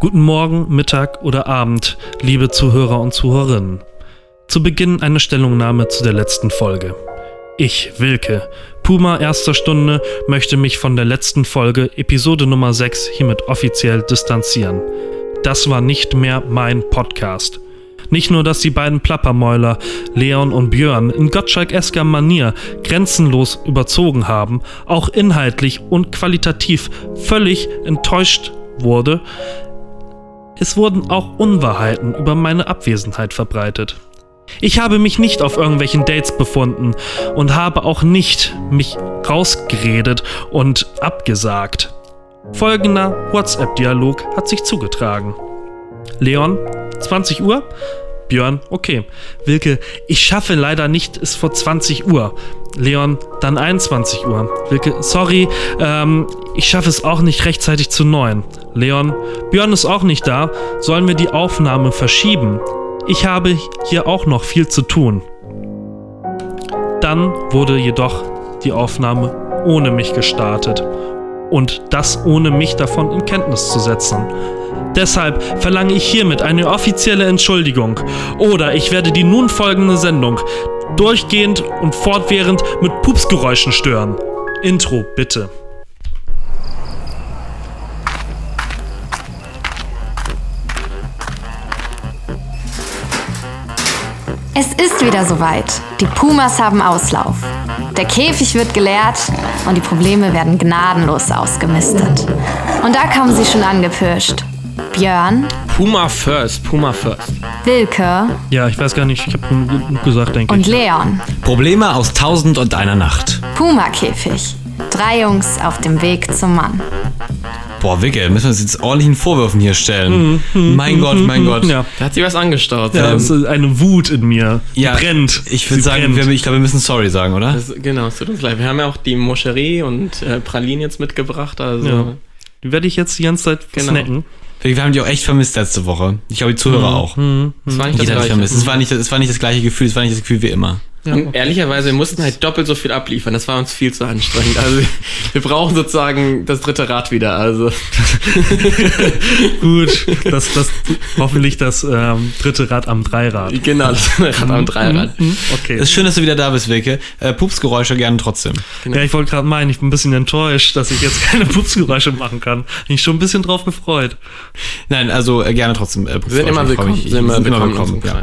Guten Morgen, Mittag oder Abend, liebe Zuhörer und Zuhörerinnen. Zu Beginn eine Stellungnahme zu der letzten Folge. Ich, Wilke, Puma erster Stunde, möchte mich von der letzten Folge, Episode Nummer 6, hiermit offiziell distanzieren. Das war nicht mehr mein Podcast. Nicht nur, dass die beiden Plappermäuler, Leon und Björn, in Gottschalk-esker Manier grenzenlos überzogen haben, auch inhaltlich und qualitativ völlig enttäuscht wurde, es wurden auch Unwahrheiten über meine Abwesenheit verbreitet. Ich habe mich nicht auf irgendwelchen Dates befunden und habe auch nicht mich rausgeredet und abgesagt. Folgender WhatsApp-Dialog hat sich zugetragen. Leon, 20 Uhr? Björn, okay. Wilke, ich schaffe leider nicht es vor 20 Uhr. Leon, dann 21 Uhr. Wilke, sorry, ähm, ich schaffe es auch nicht rechtzeitig zu 9. Leon, Björn ist auch nicht da. Sollen wir die Aufnahme verschieben? Ich habe hier auch noch viel zu tun. Dann wurde jedoch die Aufnahme ohne mich gestartet. Und das ohne mich davon in Kenntnis zu setzen. Deshalb verlange ich hiermit eine offizielle Entschuldigung. Oder ich werde die nun folgende Sendung durchgehend und fortwährend mit Pupsgeräuschen stören. Intro, bitte. Es ist wieder soweit. Die Pumas haben Auslauf. Der Käfig wird geleert und die Probleme werden gnadenlos ausgemistet. Und da kommen sie schon angepirscht. Björn, Puma first, Puma first. Wilke Ja, ich weiß gar nicht, ich habe genug gesagt, denke und ich. Leon. Probleme aus Tausend und einer Nacht. Puma-Käfig. Drei Jungs auf dem Weg zum Mann. Boah, Wicke, müssen wir uns jetzt ordentlichen Vorwürfen hier stellen. mein Gott, mein Gott. Ja. Da hat sich was angestaut. Ja, Ähm, das ist eine Wut in mir. Die Ja, brennt. Ich würde Sie sagen, wir, ich glaube, wir müssen sorry sagen, oder? das, genau, es tut uns leid. Wir haben ja auch die Moscherie und äh, Pralinen jetzt mitgebracht. Also Ja. Die werde ich jetzt die ganze Zeit Genau. snacken. Wir haben die auch echt vermisst letzte Woche. Ich glaube, die Zuhörer auch. das war nicht das Jeder Gleiche. vermisst. Es war, nicht, es war nicht das gleiche Gefühl, es war nicht das Gefühl wie immer. Und ehrlicherweise, wir mussten halt doppelt so viel abliefern. Das war uns viel zu anstrengend. Also wir brauchen sozusagen das dritte Rad wieder. Also Gut, das, das, hoffentlich das ähm, dritte Rad am Dreirad. genau, das Rad am Dreirad. Okay. Es ist schön, dass du wieder da bist, Wilke. Äh, Pupsgeräusche gerne trotzdem. Ja, ich wollte gerade meinen, ich bin ein bisschen enttäuscht, dass ich jetzt keine Pupsgeräusche machen kann. Bin ich schon ein bisschen drauf gefreut. Nein, also äh, gerne trotzdem. Äh, Wir sind immer willkommen. mich. Sind immer willkommen. Ja.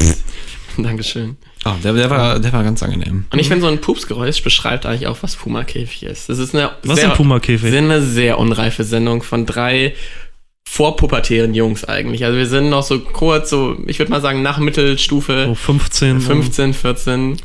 Dankeschön. Oh, der, der, war, der war ganz angenehm. Und ich finde, so ein Pupsgeräusch beschreibt eigentlich auch, was Puma-Käfig ist. Das ist eine Was sehr, ist ein Puma-Käfig? eine sehr unreife Sendung von drei vorpubertären Jungs eigentlich. Also wir sind noch so kurz, so, ich würde mal sagen, nach Mittelstufe. So 15. 15, 14.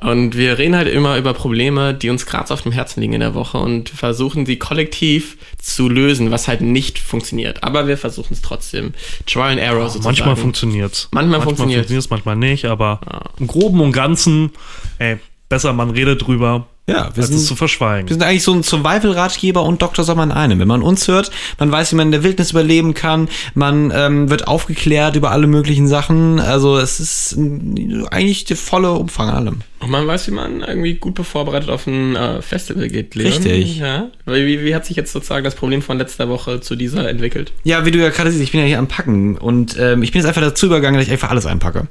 Und wir reden halt immer über Probleme, die uns gerade auf dem Herzen liegen in der Woche und versuchen sie kollektiv zu lösen, was halt nicht funktioniert. Aber wir versuchen es trotzdem. Trial and Error sozusagen. Manchmal funktioniert's. Manchmal funktioniert's. funktioniert's, manchmal nicht, aber Ja. im Groben und Ganzen, ey, besser man redet drüber, Ja, wir sind, zu verschweigen. wir sind eigentlich so ein Survival-Ratgeber und Dr. Sommer in einem. Wenn man uns hört, man weiß, wie man in der Wildnis überleben kann, man ähm, wird aufgeklärt über alle möglichen Sachen. Also es ist eigentlich der volle Umfang an allem. Und man weiß, wie man irgendwie gut vorbereitet auf ein äh, Festival geht. Leon. Richtig. Ja. Wie, wie hat sich jetzt sozusagen das Problem von letzter Woche zu dieser entwickelt? Ja, wie du ja gerade siehst, ich bin ja hier am Packen und ähm, ich bin jetzt einfach dazu übergegangen, dass ich einfach alles einpacke.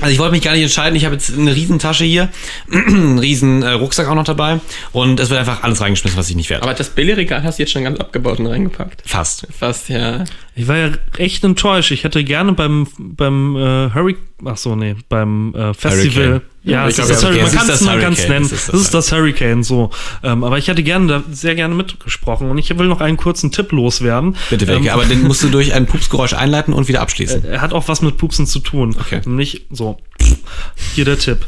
Also ich wollte mich gar nicht entscheiden, ich habe jetzt eine Riesentasche hier, einen riesen äh, Rucksack auch noch dabei und es wird einfach alles reingeschmissen, was ich nicht werde. Aber das Billigregal hast du jetzt schon ganz abgebaut und reingepackt. Fast. Fast, ja. Ich war ja echt enttäuscht. Ich hätte gerne beim, beim äh, Hurricane, ach so, nee, beim äh, Festival. Hurricane. Ja, es ich ist glaub, das Hurricane. Man kann es kann's Hurricane. nennen. Es ist Das das ist das Hurricane, so. Ähm, aber ich hätte gerne da sehr gerne mitgesprochen und ich will noch einen kurzen Tipp loswerden. Bitte weg, Ähm, aber den musst du durch ein Pupsgeräusch einleiten und wieder abschließen. Er hat auch was mit Pupsen zu tun. Okay. Nämlich so. Hier der Tipp.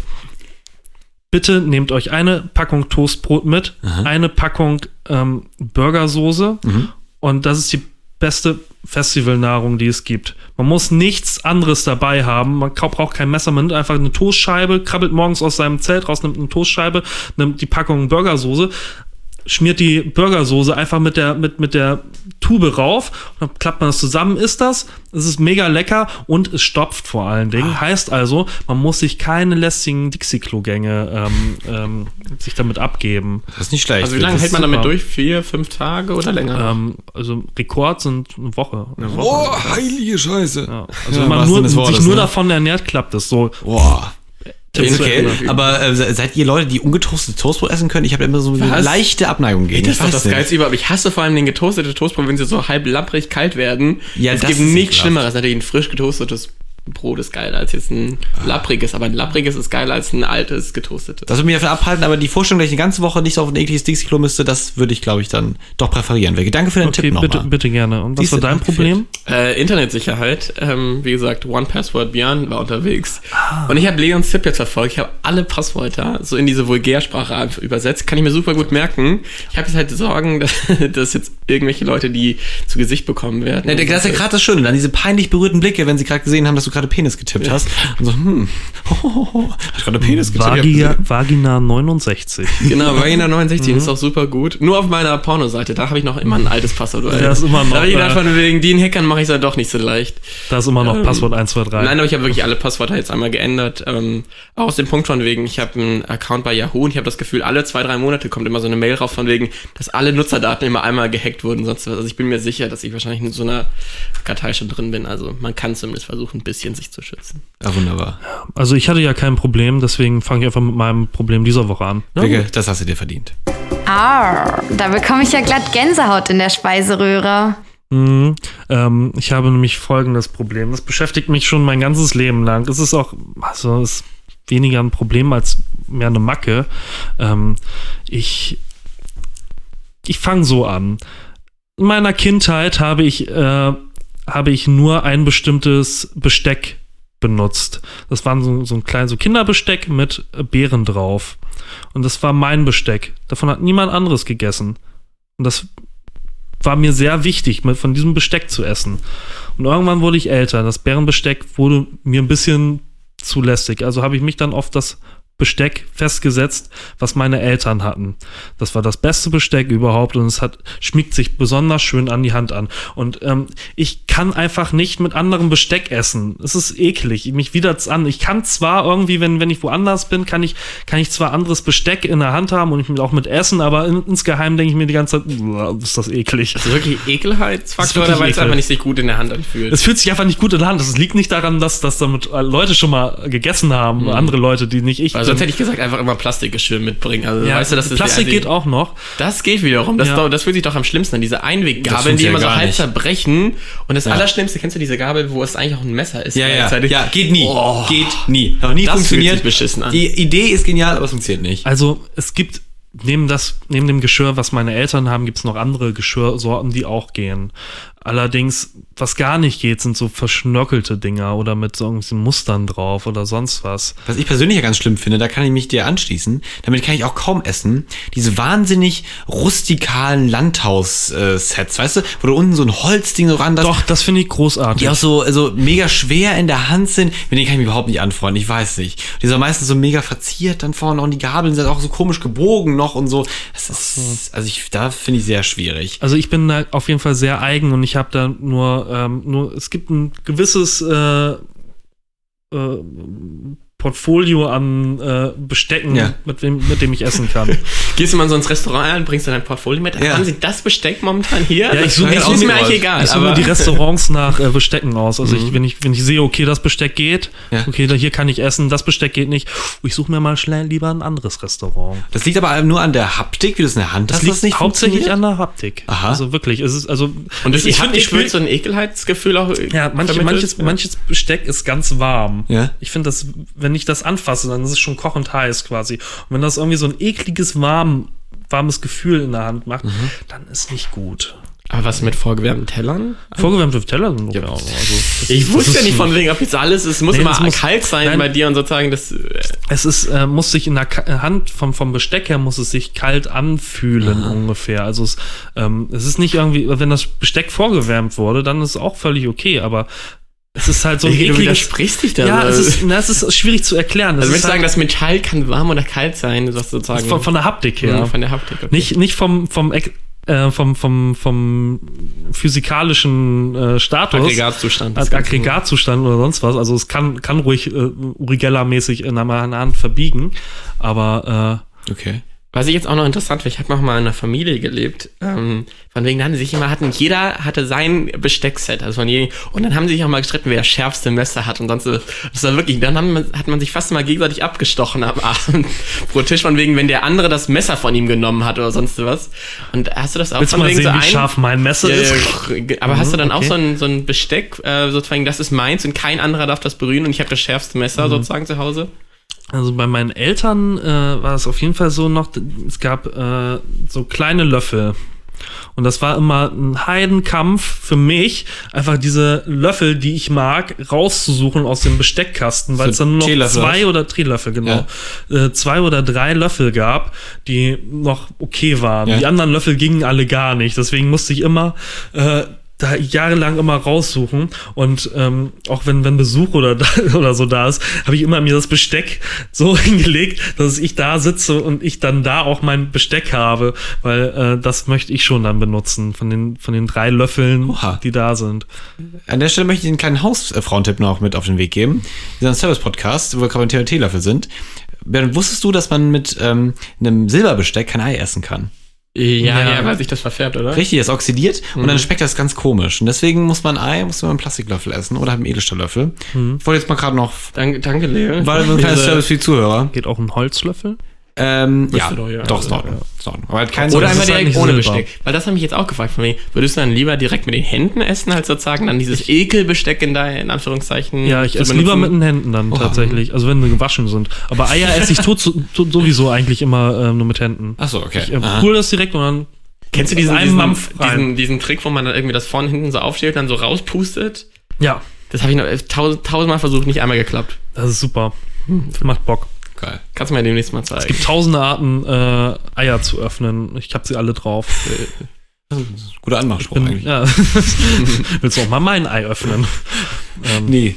Bitte nehmt euch eine Packung Toastbrot mit, eine Packung ähm, Burgersoße Mhm. und das ist die beste Festivalnahrung, die es gibt. Man muss nichts anderes dabei haben. Man braucht kein Messer, man nimmt einfach eine Toastscheibe, krabbelt morgens aus seinem Zelt raus, nimmt eine Toastscheibe, nimmt die Packung Burgersoße, schmiert die Burgersoße einfach mit der, mit, mit der Tube rauf und dann klappt man das zusammen, isst das. Es ist mega lecker und es stopft vor allen Dingen. Ah. Heißt also, man muss sich keine lästigen Dixie-Klo-Gänge ähm, ähm, sich damit abgeben. Das ist nicht schlecht. Also wie lange hält man damit super. durch? Vier, fünf Tage oder länger? Ähm, also Rekord sind eine Woche. Oh, heilige Scheiße. Ja. Also Ja, wenn man nur, sich Wortes, nur ne? davon ernährt, klappt es so. Boah. Tipps Okay, aber äh, se- seid ihr Leute, die ungetoastete Toastbrot essen können? Ich habe immer so eine Was? leichte Abneigung gegen. Das Ich ist doch das. Geilste überhaupt. Ich hasse vor allem den getoastete Toastbrot, wenn sie so halb lapprig kalt werden. Ja, es das gibt ist nichts. Schlimmeres. Natürlich ein frisch getoastetes Brot ist geiler als jetzt ein lappriges. Aber ein lappriges ist geiler als ein altes getoastetes. Das würde mich davon abhalten, aber die Vorstellung, dass ich eine ganze Woche nicht auf ein ekliges Dixie-Klo müsste, das würde ich, glaube ich, dann doch präferieren. Danke für den Okay, Tipp bitte, nochmal. bitte gerne. Und was war dein. Problem? Äh, Internetsicherheit. Ähm, wie gesagt, One Password Björn war unterwegs. Ah. Und ich habe Leons Tipp jetzt verfolgt. Ich habe alle Passwörter so in diese Vulgärsprache übersetzt. Kann ich mir super gut merken. Ich habe jetzt halt Sorgen, dass, dass jetzt irgendwelche Leute die zu Gesicht bekommen werden. Ja, das ist ja gerade das Schöne, dann diese peinlich berührten Blicke, wenn sie gerade gesehen haben, dass du gerade Penis getippt hast. Und so, hm, hat gerade Penis getippt. Vagina, Vagina 69. Genau, Vagina 69 Mhm. ist auch super gut. Nur auf meiner Pornoseite, da habe ich noch immer ein altes Passwort. Da ist immer noch, Da habe ich gedacht, äh, von wegen den Hackern mache ich es ja doch nicht so leicht. Da ist immer noch Ähm, Passwort 123. Nein, aber ich habe wirklich alle Passwörter jetzt einmal geändert. Ähm, auch aus dem Punkt von wegen, ich habe einen Account bei Yahoo und ich habe das Gefühl, alle zwei, drei Monate kommt immer so eine Mail raus von wegen, dass alle Nutzerdaten immer einmal gehackt wurden. Sonst was. Also ich bin mir sicher, dass ich wahrscheinlich in so einer Kartei schon drin bin. Also man kann zumindest versuchen, ein bisschen sich zu schützen. Ja, wunderbar. Also ich hatte ja kein Problem, deswegen fange ich einfach mit meinem Problem dieser Woche an. Wicke, das hast du dir verdient. Arr, da bekomme ich ja glatt Gänsehaut in der Speiseröhre. Mhm. Ähm, ich habe nämlich folgendes Problem. Das beschäftigt mich schon mein ganzes Leben lang. Es ist auch, also es ist weniger ein Problem als mehr eine Macke. Ähm, ich ich fange so an. In meiner Kindheit habe ich, äh, habe ich nur ein bestimmtes Besteck benutzt. Das war so, so ein kleines so Kinderbesteck mit Beeren drauf. Und das war mein Besteck. Davon hat niemand anderes gegessen. Und das war mir sehr wichtig, von diesem Besteck zu essen. Und irgendwann wurde ich älter. Das Bärenbesteck wurde mir ein bisschen zu lästig. Also habe ich mich dann auf das Besteck festgesetzt, was meine Eltern hatten. Das war das beste Besteck überhaupt und es hat schmiegt sich besonders schön an die Hand an. Und ähm, ich kann einfach nicht mit anderem Besteck essen. Es ist eklig. Mich widert's an. Ich kann zwar irgendwie, wenn, wenn ich woanders bin, kann ich, kann ich zwar anderes Besteck in der Hand haben und ich auch mit essen, aber in, insgeheim denke ich mir die ganze Zeit, "Uah, ist das eklig. Wirklich Ekelheitsfaktor, wirklich oder weil es einfach nicht sich gut in der Hand anfühlt. Es fühlt sich einfach nicht gut in der Hand. Es liegt nicht daran, dass, dass damit Leute schon mal gegessen haben, andere Leute, die nicht ich Weil sonst hätte ich gesagt, einfach immer Plastikgeschirr mitbringen. Also ja, weißt du, das ist Plastik also, geht auch noch. Das geht wiederum. Das, Ja. das fühlt sich doch am schlimmsten an. Diese Einweggabeln, die immer so halb nicht. zerbrechen. Und das Allerschlimmste, kennst du diese Gabel, wo es eigentlich auch ein Messer ist? Ja, ja, ja, geht nie. Oh. Geht nie. Noch nie Das fühlt funktioniert. sich beschissen an. Die Idee ist genial, aber es funktioniert nicht. Also es gibt neben das neben dem Geschirr, was meine Eltern haben, gibt es noch andere Geschirrsorten, die auch gehen. Allerdings, was gar nicht geht, sind so verschnörkelte Dinger oder mit so irgendwelchen Mustern drauf oder sonst was. Was ich persönlich ja ganz schlimm finde, da kann ich mich dir anschließen. Damit kann ich auch kaum essen. Diese wahnsinnig rustikalen Landhaus-Sets, weißt du, wo da unten so ein Holzding so ran, Doch, das finde ich großartig. die auch so also mega schwer in der Hand sind. Mit denen kann ich mich überhaupt nicht anfreunden, ich weiß nicht. Die sind meistens so mega verziert dann vorne und die Gabeln sind auch so komisch gebogen noch und so. Das ist, also ich, da finde ich sehr schwierig. Also ich bin da auf jeden Fall sehr eigen und ich habe da nur, ähm, nur, es gibt ein gewisses äh, äh, Portfolio an äh, Bestecken, Ja. mit, dem, mit dem ich essen kann. Gehst du mal so ins Restaurant und bringst dann dein Portfolio mit? Ja. Haben sie das Besteck momentan hier? Ja, ich suche das ist mir eigentlich egal. ich suche die Restaurants nach äh, Bestecken aus. Also ich, wenn, ich, wenn ich sehe, okay, das Besteck geht, Ja. okay, da, hier kann ich essen, das Besteck geht nicht, ich suche mir mal schnell lieber ein anderes Restaurant. Das liegt aber nur an der Haptik, wie du es in der Hand Das hast. liegt das nicht hauptsächlich an der Haptik. Aha. Also wirklich, es ist also und durch die ich Haptik wird so ein Ekelheitsgefühl auch Ja, manche, vermittelt. manches, manches Besteck ist ganz warm. Ja. Ich finde das, wenn ich das anfasse, dann ist es schon kochend heiß quasi. Und wenn das irgendwie so ein ekliges, warm, warmes Gefühl in der Hand Mhm. macht, dann ist nicht gut. Aber was mit vorgewärmten Tellern? Vorgewärmte Teller sind. Ja. also, das Ich ist- wusste ja ist- nicht von wegen, ob jetzt alles, es muss Nee, immer muss- kalt sein Nein. bei dir und sozusagen das. äh, Es ist, äh, muss sich in der Ka Hand vom, vom Besteck her muss es sich kalt anfühlen ungefähr. Also es, ähm, es ist nicht irgendwie, wenn das Besteck vorgewärmt wurde, dann ist es auch völlig okay, aber Es ist halt so ein Du ekliges... widersprichst dich da. Ja, es ist, na, es ist schwierig zu erklären. Es also ist willst du sagen, halt das Metall kann warm oder kalt sein, was sozusagen. von, von der Haptik her. Ja, von der Haptik. Okay. Nicht, nicht vom, vom, äh, vom, vom, vom physikalischen äh, Status. Aggregatzustand. Als Aggregatzustand oder sonst was. Also es kann, kann ruhig äh, Urigella-mäßig in einer Hand verbiegen. Aber Okay. Was ich jetzt auch noch interessant finde, ich habe noch mal in einer Familie gelebt, ähm, von wegen, da haben sie sich immer hatten, jeder hatte sein Besteckset, also von jedem, und dann haben sie sich auch mal gestritten, wer das schärfste Messer hat und sonst so, das war wirklich, dann man- hat man sich fast mal gegenseitig abgestochen am Abend pro Tisch, von wegen, wenn der andere das Messer von ihm genommen hat oder sonst was. Und hast du das auch äh, willst von mal wegen sehen, so wie ein- scharf mein Messer ja, ist? aber hast du dann auch okay. so ein, so ein Besteck, äh, sozusagen, das ist meins und kein anderer darf das berühren und ich habe das schärfste Messer sozusagen zu Hause? Also bei meinen Eltern äh, war es auf jeden Fall so noch, es gab äh, so kleine Löffel. Und das war immer ein Heidenkampf für mich, einfach diese Löffel, die ich mag, rauszusuchen aus dem Besteckkasten, weil So es dann nur noch zwei oder Teelöffel, genau, äh, zwei oder drei Löffel gab, die noch okay waren. Ja. Die anderen Löffel gingen alle gar nicht. Deswegen musste ich immer äh, da jahrelang immer raussuchen und ähm, auch wenn, wenn Besuch oder, da, oder so da ist, habe ich immer mir das Besteck so hingelegt, dass ich da sitze und ich dann da auch mein Besteck habe, weil äh, das möchte ich schon dann benutzen von den, von den drei Löffeln, Oha. die da sind. An der Stelle möchte ich einen kleinen Hausfrauentipp noch mit auf den Weg geben. Dieser Service-Podcast, wo wir Thema Teelöffel sind. Wusstest du, dass man mit ähm, einem Silberbesteck kein Ei essen kann? Ja, Ja. ja, weil sich das verfärbt, oder? Richtig, es oxidiert und dann schmeckt das ganz komisch. Und deswegen muss man Ei, muss man einen Plastiklöffel essen oder einen Edelstahllöffel. Ich wollte jetzt mal gerade noch, Danke, danke Leo. war ein kleines Service für die Zuhörer. Geht auch ein Holzlöffel? Ähm, ja, doch, ja. doch, in Ja, Ordnung. Aber halt kein Oder einmal direkt ohne Silber. Besteck. Weil das habe ich jetzt auch gefragt. Von wegen, würdest du dann lieber direkt mit den Händen essen, als sozusagen dann dieses Ekelbesteck in dein, in Anführungszeichen? Ja, ich esse benutzen? lieber mit den Händen dann tatsächlich, also wenn sie gewaschen sind. Aber Eier esse ich tot, tot, sowieso eigentlich immer ähm, nur mit Händen. Achso, okay. Ich äh, hole das direkt und dann Kennst du diesen, Einen diesen, diesen, diesen Trick, wo man dann irgendwie das vorne hinten so aufsteht, dann so rauspustet? ja, Das habe ich noch tausend, tausendmal versucht, nicht einmal geklappt. das ist super. Macht Bock. Geil. Kannst du mir demnächst mal zeigen. Es gibt tausende Arten, äh, Eier zu öffnen. Ich habe sie alle drauf. Guter Anmachspruch Bin, eigentlich. ja. Willst du auch mal mein Ei öffnen? ähm, Nee.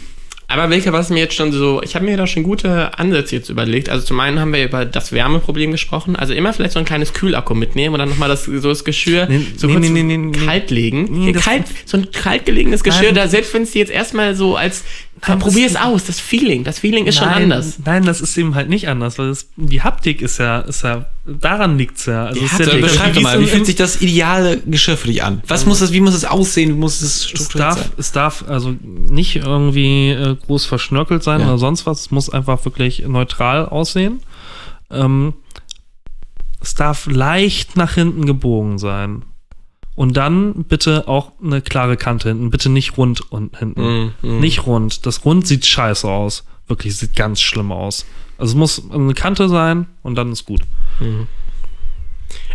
Aber Wilke, was mir jetzt schon so, ich habe mir da schon gute Ansätze jetzt überlegt. Also zum einen haben wir über das Wärmeproblem gesprochen. Also immer vielleicht so ein kleines Kühlakku mitnehmen und dann nochmal das, so das Geschirr Nee, so nee, kurz nee, nee, kalt legen. Nee, kalt, so ein kalt gelegenes Geschirr, da selbst wenn es dir jetzt erstmal so als, Nein, probier es aus, das Feeling, das Feeling ist schon nein, anders. Nein, das ist eben halt nicht anders, weil das, die Haptik ist ja, ist ja, daran liegt's ja. Also es ist ja Dann beschreib doch wie mal, wie fühlt sich das ideale Geschirr für dich an? Was muss das, wie muss es aussehen, wie muss es es strukturiert darf, sein? es darf also nicht irgendwie äh, groß verschnörkelt sein Ja. oder sonst was. Es muss einfach wirklich neutral aussehen. Ähm, es darf leicht nach hinten gebogen sein. Und dann bitte auch eine klare Kante hinten. Bitte nicht rund und hinten. Mm, Nicht rund. Das Rund sieht scheiße aus. Wirklich, sieht ganz schlimm aus. Also es muss eine Kante sein und dann ist gut.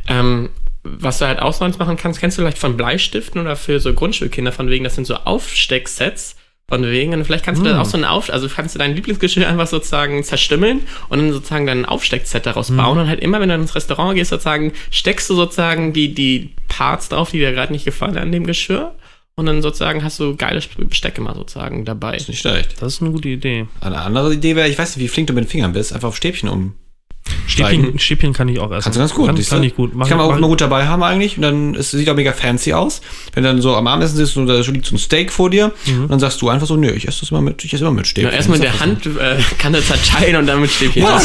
Ähm, was du halt auch sonst machen kannst, kennst du vielleicht von Bleistiften oder für so Grundschulkinder von wegen, das sind so Aufstecksets von wegen, und vielleicht kannst du Mm. da auch so ein Auf, also kannst du dein Lieblingsgeschirr einfach sozusagen zerstümmeln und dann sozusagen dein Aufsteckset daraus Mm. bauen und halt immer, wenn du ins Restaurant gehst, sozusagen steckst du sozusagen die, die Parts drauf, die dir gerade nicht gefallen an dem Geschirr und dann sozusagen hast du geiles Besteck immer sozusagen dabei. Ist nicht schlecht. Das ist eine gute Idee. Eine andere Idee wäre, ich weiß nicht, wie flink du mit den Fingern bist, einfach auf Stäbchen um. Stäbchen, Stäbchen kann ich auch essen. Kannst du ganz gut. Kann, siehst kann ich gut. Mach, kann man auch immer gut dabei haben eigentlich. Und dann es sieht auch mega fancy aus. Wenn du dann so am Abendessen sitzt und da liegt so ein Steak vor dir und dann sagst du einfach so, nö, ich esse das immer mit, ich esse immer mit Ja, Stäbchen. erstmal mit Ist der Hand äh, kann das zerteilen und dann mit Stäbchen. Ja,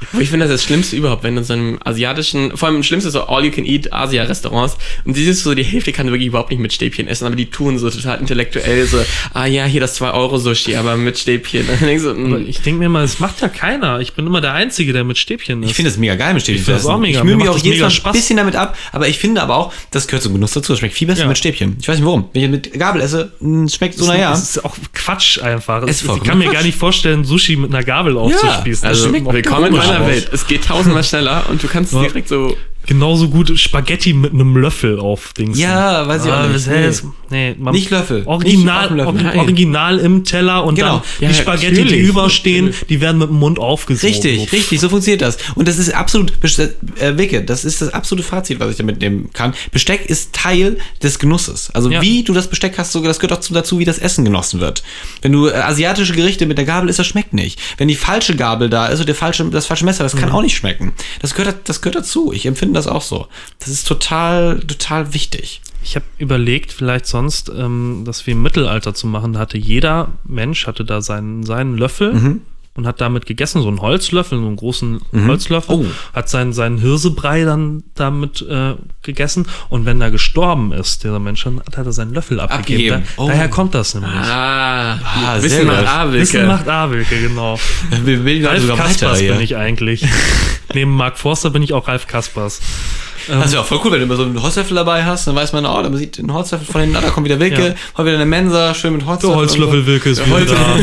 so, er. Aber ich finde das das Schlimmste überhaupt, wenn du in so einem asiatischen, vor allem das Schlimmste ist so All-You-Can-Eat-Asia-Restaurants und siehst so, die Hälfte kann wirklich überhaupt nicht mit Stäbchen essen, aber die tun so total intellektuell so, ah ja, hier das 2-Euro-Sushi, aber mit Stäbchen. Und dann denkst du, Aber mm, ich denke mir mal, es macht ja keiner. Ich bin immer der Einzige, der mit Stäbchen ist. Ich finde es mega geil mit Stäbchen. Ich finde das auch mega. Ich mühe Mir mich auch das jedes Mal ein bisschen damit ab, aber ich finde aber auch, das gehört zum Genuss dazu. Das schmeckt viel besser Ja. mit Stäbchen. Ich weiß nicht warum. Wenn ich mit Gabel esse, mh, schmeckt so, naja. Das ist auch Quatsch einfach. Es ist ich kann mir Quatsch. gar nicht vorstellen, Sushi mit einer Gabel aufzuspießen. also Das schmeckt auch willkommen in meiner Welt. Es geht tausendmal schneller und du kannst Ja. direkt so genauso gut Spaghetti mit einem Löffel auf Dings. Ja, weiß ich auch Ah, nicht. das heißt, nee, man, Nicht Löffel. Nicht Original, dem Löffel. Original im Teller und Genau. dann die Ja, Spaghetti, die natürlich. überstehen, die werden mit dem Mund aufgesogen. Richtig, So. richtig, so funktioniert das. Und das ist absolut, äh, Wicke, das ist das absolute Fazit, was ich da mitnehmen kann. Besteck ist Teil des Genusses. Also Ja. wie du das Besteck hast, sogar das gehört auch zu- dazu, wie das Essen genossen wird. Wenn du äh, asiatische Gerichte mit der Gabel isst, das schmeckt nicht. Wenn die falsche Gabel da ist und der falsche, das falsche Messer, das Mhm. kann auch nicht schmecken. Das gehört, das gehört dazu. Ich empfinde das auch so. Das ist total, total wichtig. Ich habe überlegt, vielleicht sonst ähm, das wie im Mittelalter zu machen. Hatte jeder Mensch hatte da seinen, seinen Löffel Mhm. Und hat damit gegessen, so einen Holzlöffel, so einen großen Holzlöffel. Oh. Hat seinen, seinen Hirsebrei dann damit äh, gegessen. Und wenn er gestorben ist, dieser Mensch, dann hat er seinen Löffel abgegeben. Abgegeben. Da, Oh. Daher kommt das nämlich. Ah, Ah, Wissen macht. Abelke. Wissen macht Awilke, genau. Wir will Ralf sogar Kaspers bin ich eigentlich. Neben Mark Forster bin ich auch Ralf Kaspers. Das wäre auch voll cool, wenn du immer so einen Holzlöffel dabei hast, dann weiß man, oh, man sieht den Holzlöffel von hinten, ah, da kommt wieder Wilke, Ja. mal wieder eine Mensa, schön mit Holzlöffel. Der Holzlöffel Wilke ist Der wieder Holz- da.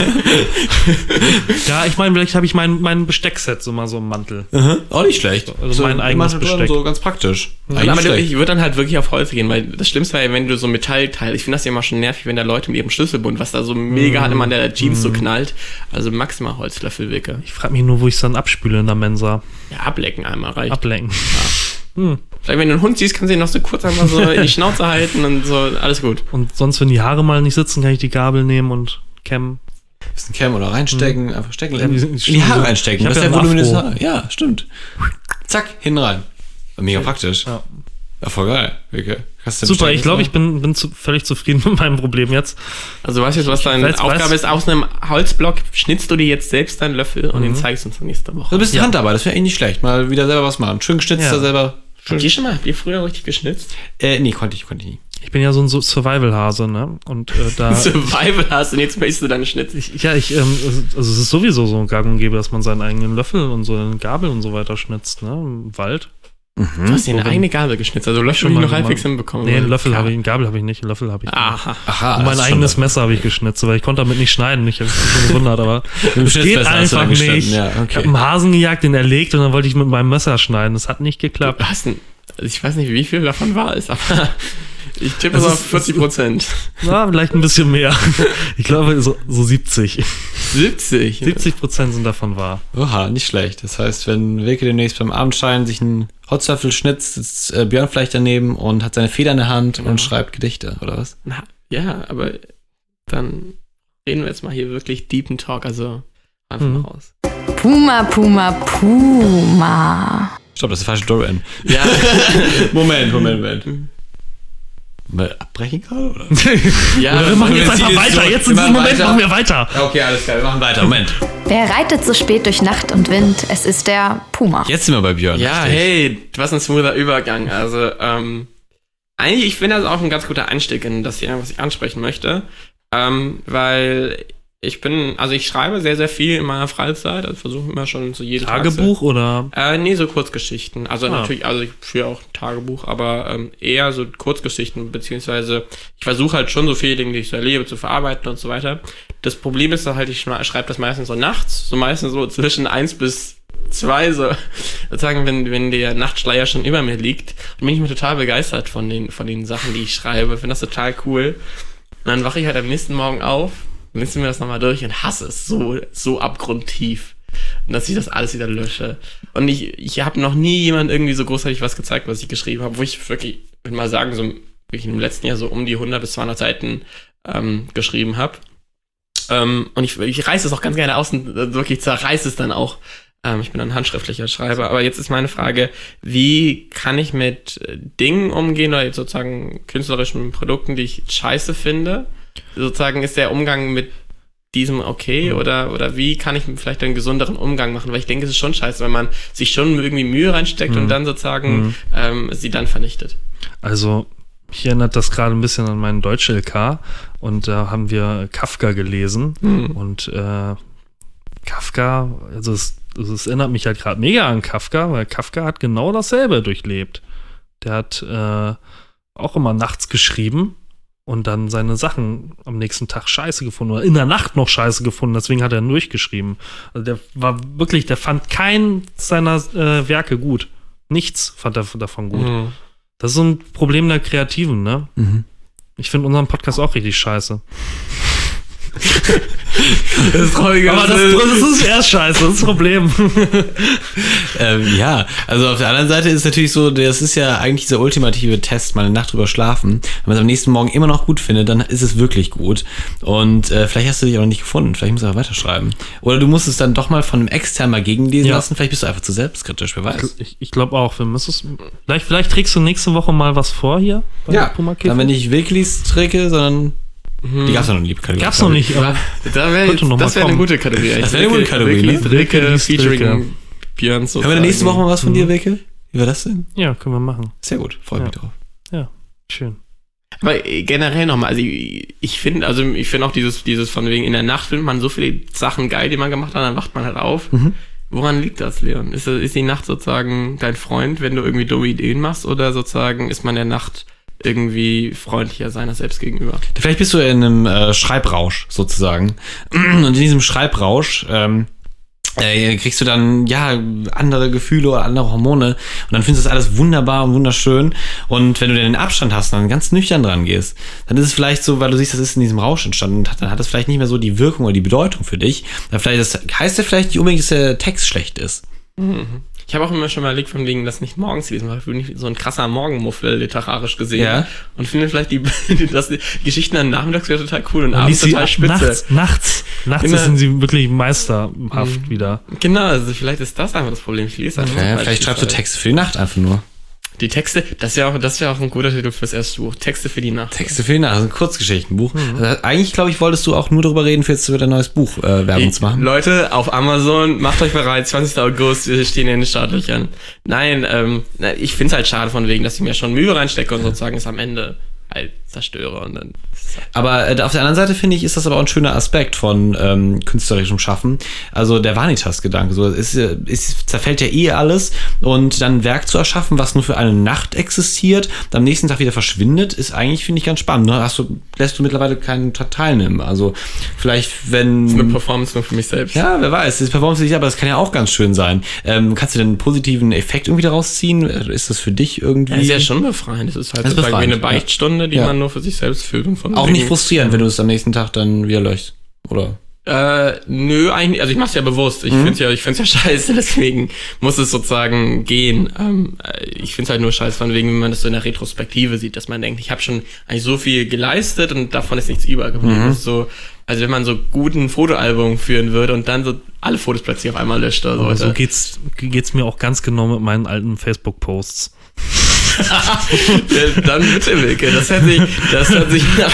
ja, ich meine, vielleicht habe ich mein, mein Besteckset so mal so im Mantel. Mhm. Auch nicht schlecht. Also mein eigenes Besteck. So ganz praktisch. Eigentlich aber schlecht. ich würde dann halt wirklich auf Holz gehen, weil das Schlimmste wäre, ja, wenn du so Metallteile, ich finde das ja immer schon nervig, wenn da Leute mit ihrem Schlüsselbund, was da so mega halt immer an der Jeans so knallt. Also maximal Holzlöffel wicke. Ich frage mich nur, wo ich es dann abspüle in der Mensa. Ja, ablecken einmal reicht. Ablenken. Vielleicht, wenn du einen Hund siehst, kannst du ihn noch so kurz einmal so in die Schnauze halten und so, alles gut. Und sonst, wenn die Haare mal nicht sitzen, kann ich die Gabel nehmen und kämmen. Bisschen Cam oder reinstecken, einfach stecken, in, die in sind- die Haare reinstecken. Das ist ja ein Afro. Haar. Ja, stimmt. Zack, hin rein. Mega praktisch. Ja. Ja, voll geil. Wirklich. Du Super, ich glaube, ich bin, bin zu, völlig zufrieden mit meinem Problem jetzt. Also du weißt jetzt, was deine weiß- Aufgabe weiß- ist. Aus einem Holzblock schnitzt du dir jetzt selbst deinen Löffel und den zeigst du uns nächste? Woche. Du bist Ja. Handarbeit, das wäre eigentlich nicht schlecht. Mal wieder selber was machen. Schön geschnitzt, Ja. da selber. Schön. Habt ihr schon mal, habt ihr früher richtig geschnitzt? Äh, nee, konnte ich, konnte ich nie. Ich bin ja so ein so Survival-Hase, ne? Und äh, da. Survival hast und jetzt möchtest du deine Schnitze. Ich, ja, ich, ähm, also es ist sowieso so gang und gäbe, dass man seinen eigenen Löffel und so eine Gabel und so weiter schnitzt, ne? Im Wald. Du hast dir eine eigene Gabel geschnitzt, also Löffel schon mal noch halbwegs hinbekommen. Nee, einen Löffel habe ich, einen Gabel habe ich nicht, einen Löffel habe ich. Aha. Aha. Und mein das eigenes schon- Messer habe ich geschnitzt, weil ich konnte damit nicht schneiden. Ich habe mich schon gewundert, aber es geht einfach nicht. ja, Ich okay. habe einen Hasen gejagt, den erlegt und dann wollte ich mit meinem Messer schneiden. Das hat nicht geklappt. Du hast ein, also ich weiß nicht, wie viel davon wahr ist, aber ich tippe Es auf 40 Prozent. Na, vielleicht ein bisschen mehr. Ich glaube so, so 70. 70. 70 Prozent sind davon wahr. Oha, nicht schlecht. Das heißt, wenn Wilke demnächst beim Abendschein sich einen Holzlöffel schnitzt, sitzt äh, Björn vielleicht daneben und hat seine Feder in der Hand und schreibt Gedichte, oder was? Na, ja, aber dann reden wir jetzt mal hier wirklich Deepen Talk, also einfach Mhm. mal raus. Puma, Puma, Puma. Stopp, das ist der falsche Dorian. Ja, Moment, Moment, Moment. Mal abbrechen gerade, oder? ja, Oder wir machen jetzt wir einfach weiter. so- Jetzt wir in diesem Moment weiter. machen wir weiter. Okay, alles klar, wir machen weiter. Moment. Wer reitet so spät durch Nacht und Wind? Es ist der Puma. Jetzt sind wir bei Björn. Ja, richtig. hey, was ein smoother Übergang. Also, ähm, eigentlich, ich finde das auch ein ganz guter Einstieg in das hier, was ich ansprechen möchte. Ähm, weil ich bin, also ich schreibe sehr, sehr viel in meiner Freizeit, also versuche immer schon so jeden Tag Tagebuch oder? Zu, äh, nee, so Kurzgeschichten. Also Ah. natürlich, also ich führe auch Tagebuch, aber ähm, eher so Kurzgeschichten, beziehungsweise ich versuche halt schon so viele Dinge, die ich so erlebe, zu verarbeiten und so weiter. Das Problem ist halt, ich schreibe das meistens so nachts, so meistens so zwischen eins bis zwei, so sozusagen, wenn, wenn der Nachtschleier schon über mir liegt, dann bin ich mir total begeistert von den, von den Sachen, die ich schreibe, finde das total cool. Und dann wache ich halt am nächsten Morgen auf, lese mir das nochmal durch und hasse es so, so abgrundtief. Und dass ich das alles wieder lösche. Und ich, ich habe noch nie jemand irgendwie so großartig was gezeigt, was ich geschrieben habe, wo ich wirklich, ich würde mal sagen, so wirklich im letzten Jahr so um die 100 bis 200 Seiten ähm, geschrieben habe. Ähm, und ich, ich reiße es auch ganz gerne aus und äh, wirklich zerreiße es dann auch. Ähm, ich bin ein handschriftlicher Schreiber. Aber jetzt ist meine Frage, wie kann ich mit äh, Dingen umgehen oder jetzt sozusagen künstlerischen Produkten, die ich scheiße finde? Sozusagen ist der Umgang mit diesem okay oder, oder wie kann ich vielleicht einen gesünderen Umgang machen? Weil ich denke, es ist schon scheiße, wenn man sich schon irgendwie Mühe reinsteckt und dann sozusagen ähm, sie dann vernichtet. Also, mich erinnert das gerade ein bisschen an meinen Deutsch-LK und da haben wir Kafka gelesen und äh, Kafka, also es, also es erinnert mich halt gerade mega an Kafka, weil Kafka hat genau dasselbe durchlebt. Der hat äh, auch immer nachts geschrieben und dann seine Sachen am nächsten Tag scheiße gefunden oder in der Nacht noch scheiße gefunden, deswegen hat er durchgeschrieben. Also der war wirklich, der fand kein seiner äh, Werke gut. Nichts fand er davon gut. Das ist so ein Problem der Kreativen, ne? Ich finde unseren Podcast auch richtig scheiße. Das Traurige Aber das, das ist erst scheiße, das ist das Problem. Ähm, ja, also auf der anderen Seite ist natürlich so, das ist ja eigentlich dieser ultimative Test, mal eine Nacht drüber schlafen. Wenn man es am nächsten Morgen immer noch gut findet, dann ist es wirklich gut. Und äh, vielleicht hast du dich auch noch nicht gefunden, vielleicht musst du aber weiterschreiben. Oder du musst es dann doch mal von einem externen mal gegenlesen Ja. lassen, vielleicht bist du einfach zu selbstkritisch, wer weiß. Ich, ich glaube auch, wir müssen es. Vielleicht, vielleicht trägst du nächste Woche mal was vor hier Puma dann wenn ich Wilklis träge, sondern die gab's ja noch nie. keine Gab's noch nicht, aber Da wär, Könnte noch das wäre eine gute Kategorie. Das wäre eine gute Kategorie, ne? Ricky, Ricke, Ricke, featuring Ricke. Björn so. Hören wir nächste Woche mal was von dir, Wilke? Wie war das denn? ja, können wir machen. Sehr gut, freue mich Ja. drauf. Ja, schön. Aber äh, generell nochmal, also ich, ich finde, also ich finde auch dieses, dieses von wegen in der Nacht findet man so viele Sachen geil, die man gemacht hat, dann wacht man halt auf. Mhm. Woran liegt das, Leon? Ist, ist die Nacht sozusagen dein Freund, wenn du irgendwie dumme Ideen machst, oder sozusagen ist man in der Nacht irgendwie freundlicher seiner selbst gegenüber? Vielleicht bist du in einem äh, Schreibrausch sozusagen. Und in diesem Schreibrausch ähm, äh, kriegst du dann ja andere Gefühle oder andere Hormone und dann findest du das alles wunderbar und wunderschön. Und wenn du dann den Abstand hast und dann ganz nüchtern dran gehst, dann ist es vielleicht so, weil du siehst, das ist in diesem Rausch entstanden, und hat- dann hat das vielleicht nicht mehr so die Wirkung oder die Bedeutung für dich. Dann vielleicht das heißt ja vielleicht nicht unbedingt, dass der Text schlecht ist. Ich habe auch immer schon mal überlegt, von wegen das nicht morgens lesen, weil ich bin nicht so ein krasser Morgenmuffel literarisch gesehen. Ja. Und finde vielleicht die, das, die Geschichten dann nachmittags wieder total cool und Und abends total spitze. nachts, nachts, nachts Genau. sind sie wirklich meisterhaft wieder. Genau, also vielleicht ist das einfach das Problem. Ich lese einfach total vielleicht viel schreibst du. Texte für die Nacht einfach nur. Die Texte, das wäre auch, das wäre auch ein guter Titel fürs erste Buch. Texte für die Nacht. Texte für die Nacht, also ein Kurzgeschichtenbuch. Also eigentlich, glaube ich, wolltest du auch nur darüber reden, für jetzt für dein neues Buch äh, Werbung zu machen. Leute, auf Amazon, macht euch bereit, 20. August, wir stehen in den Startlöchern. Nein, ähm, ich finde es halt schade von wegen, dass ich mir schon Mühe reinstecke und sozusagen es am Ende halt zerstöre und dann. ist Aber äh, auf der anderen Seite finde ich, ist das aber auch ein schöner Aspekt von ähm, künstlerischem Schaffen. Also der Vanitas-Gedanke. So, es, ist, es zerfällt ja eh alles und dann ein Werk zu erschaffen, was nur für eine Nacht existiert, dann am nächsten Tag wieder verschwindet, ist eigentlich, finde ich, ganz spannend. Ne? Hast du, lässt du mittlerweile keinen Teil teilnehmen. Also vielleicht, wenn. Eine Performance nur für mich selbst. Ja, wer weiß, das Performance nicht, aber das kann ja auch ganz schön sein. Ähm, kannst du denn einen positiven Effekt irgendwie daraus ziehen? Ist das für dich irgendwie. Ja, ist ja schon befreiend. Das ist halt Das ist eine befreiend, ja. Beichtstunde, die Ja. man nur für sich selbst fühlt. Und von auch wegen- nicht frustrierend, wenn du es am nächsten Tag dann wieder löschst. Oder? Äh, nö, eigentlich, also ich mach's ja bewusst. Ich find's ja, ich find's ja scheiße, deswegen muss es sozusagen gehen. Ähm, äh, ich find's halt nur scheiße, von wegen, wenn man das so in der Retrospektive sieht, dass man denkt, ich habe schon eigentlich so viel geleistet und davon ist nichts übergeblieben. Ist so, also wenn man so gut ein Fotoalbum führen würde und dann so alle Fotos plötzlich auf einmal löscht oder so. Aber so Alter. geht's, geht's mir auch ganz genau mit meinen alten Facebook-Posts. Dann bitte, Wilke. Das hört sich, das hört sich nach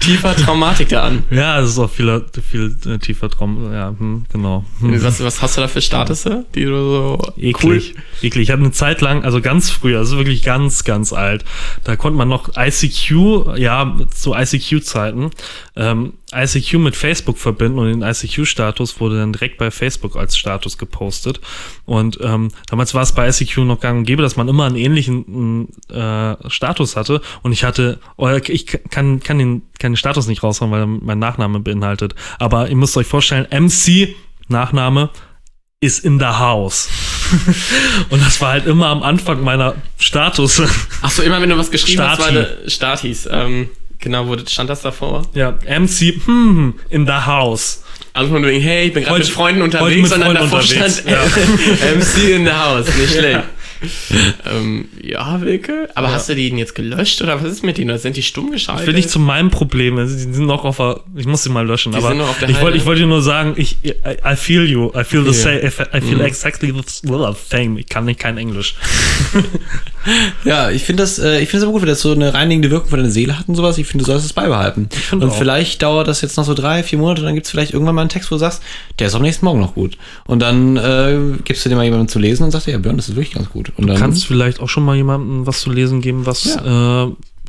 tiefer Traumatik da an. Ja, es ist auch viel, viel äh, tiefer Traum. Ja, hm, genau. Hm. Was, was hast du da für Statusse, die du so Eklig. Eklig. Ich hatte eine Zeit lang, also ganz früher, also wirklich ganz, ganz alt, da konnte man noch ICQ, ja, zu ICQ-Zeiten, ähm, ICQ mit Facebook verbinden und den ICQ-Status wurde dann direkt bei Facebook als Status gepostet. Und ähm, damals war es bei ICQ noch gang und gäbe, dass man immer einen ähnlichen äh, Status hatte. Und ich hatte, oh, ich kann, kann, den, kann den Status nicht raushauen, weil er mein Nachname beinhaltet. Aber ihr müsst euch vorstellen, MC, Nachname, ist in the house. und das war halt immer am Anfang meiner Status. Ach so, immer wenn du was geschrieben hast, war Stati. der Statis. Ähm, genau, wo stand das davor? ja, MC, hm, in the house. Also von wegen, hey, ich bin gerade mit Freunden unterwegs, mit sondern Freunden davor unterwegs, stand MC in the house. Nicht schlecht. ähm, ja, Wilke. Aber hast du die jetzt gelöscht oder was ist mit denen? Oder sind die stumm geschaltet? Ich will nicht zu meinem Problem, also die sind noch auf der, ich muss sie mal löschen, Die aber sind noch auf der ich wollte dir nur sagen, ich, I, I feel you, I feel the Ja. same, I feel exactly the same, ich kann nicht kein Englisch. Ja, ich finde das, äh, ich finde es aber gut, wenn das so eine reinigende Wirkung für deine Seele hat und sowas. Ich finde, du sollst es beibehalten. Und auch. vielleicht dauert das jetzt noch so drei, vier Monate, dann gibt es vielleicht irgendwann mal einen Text, wo du sagst, der ist am nächsten Morgen noch gut. Und dann äh, gibst du dir mal jemandem zu lesen und sagst, ja, Björn, das ist wirklich ganz gut. Und dann, Kannst vielleicht auch schon mal jemandem was zu lesen geben, was, äh,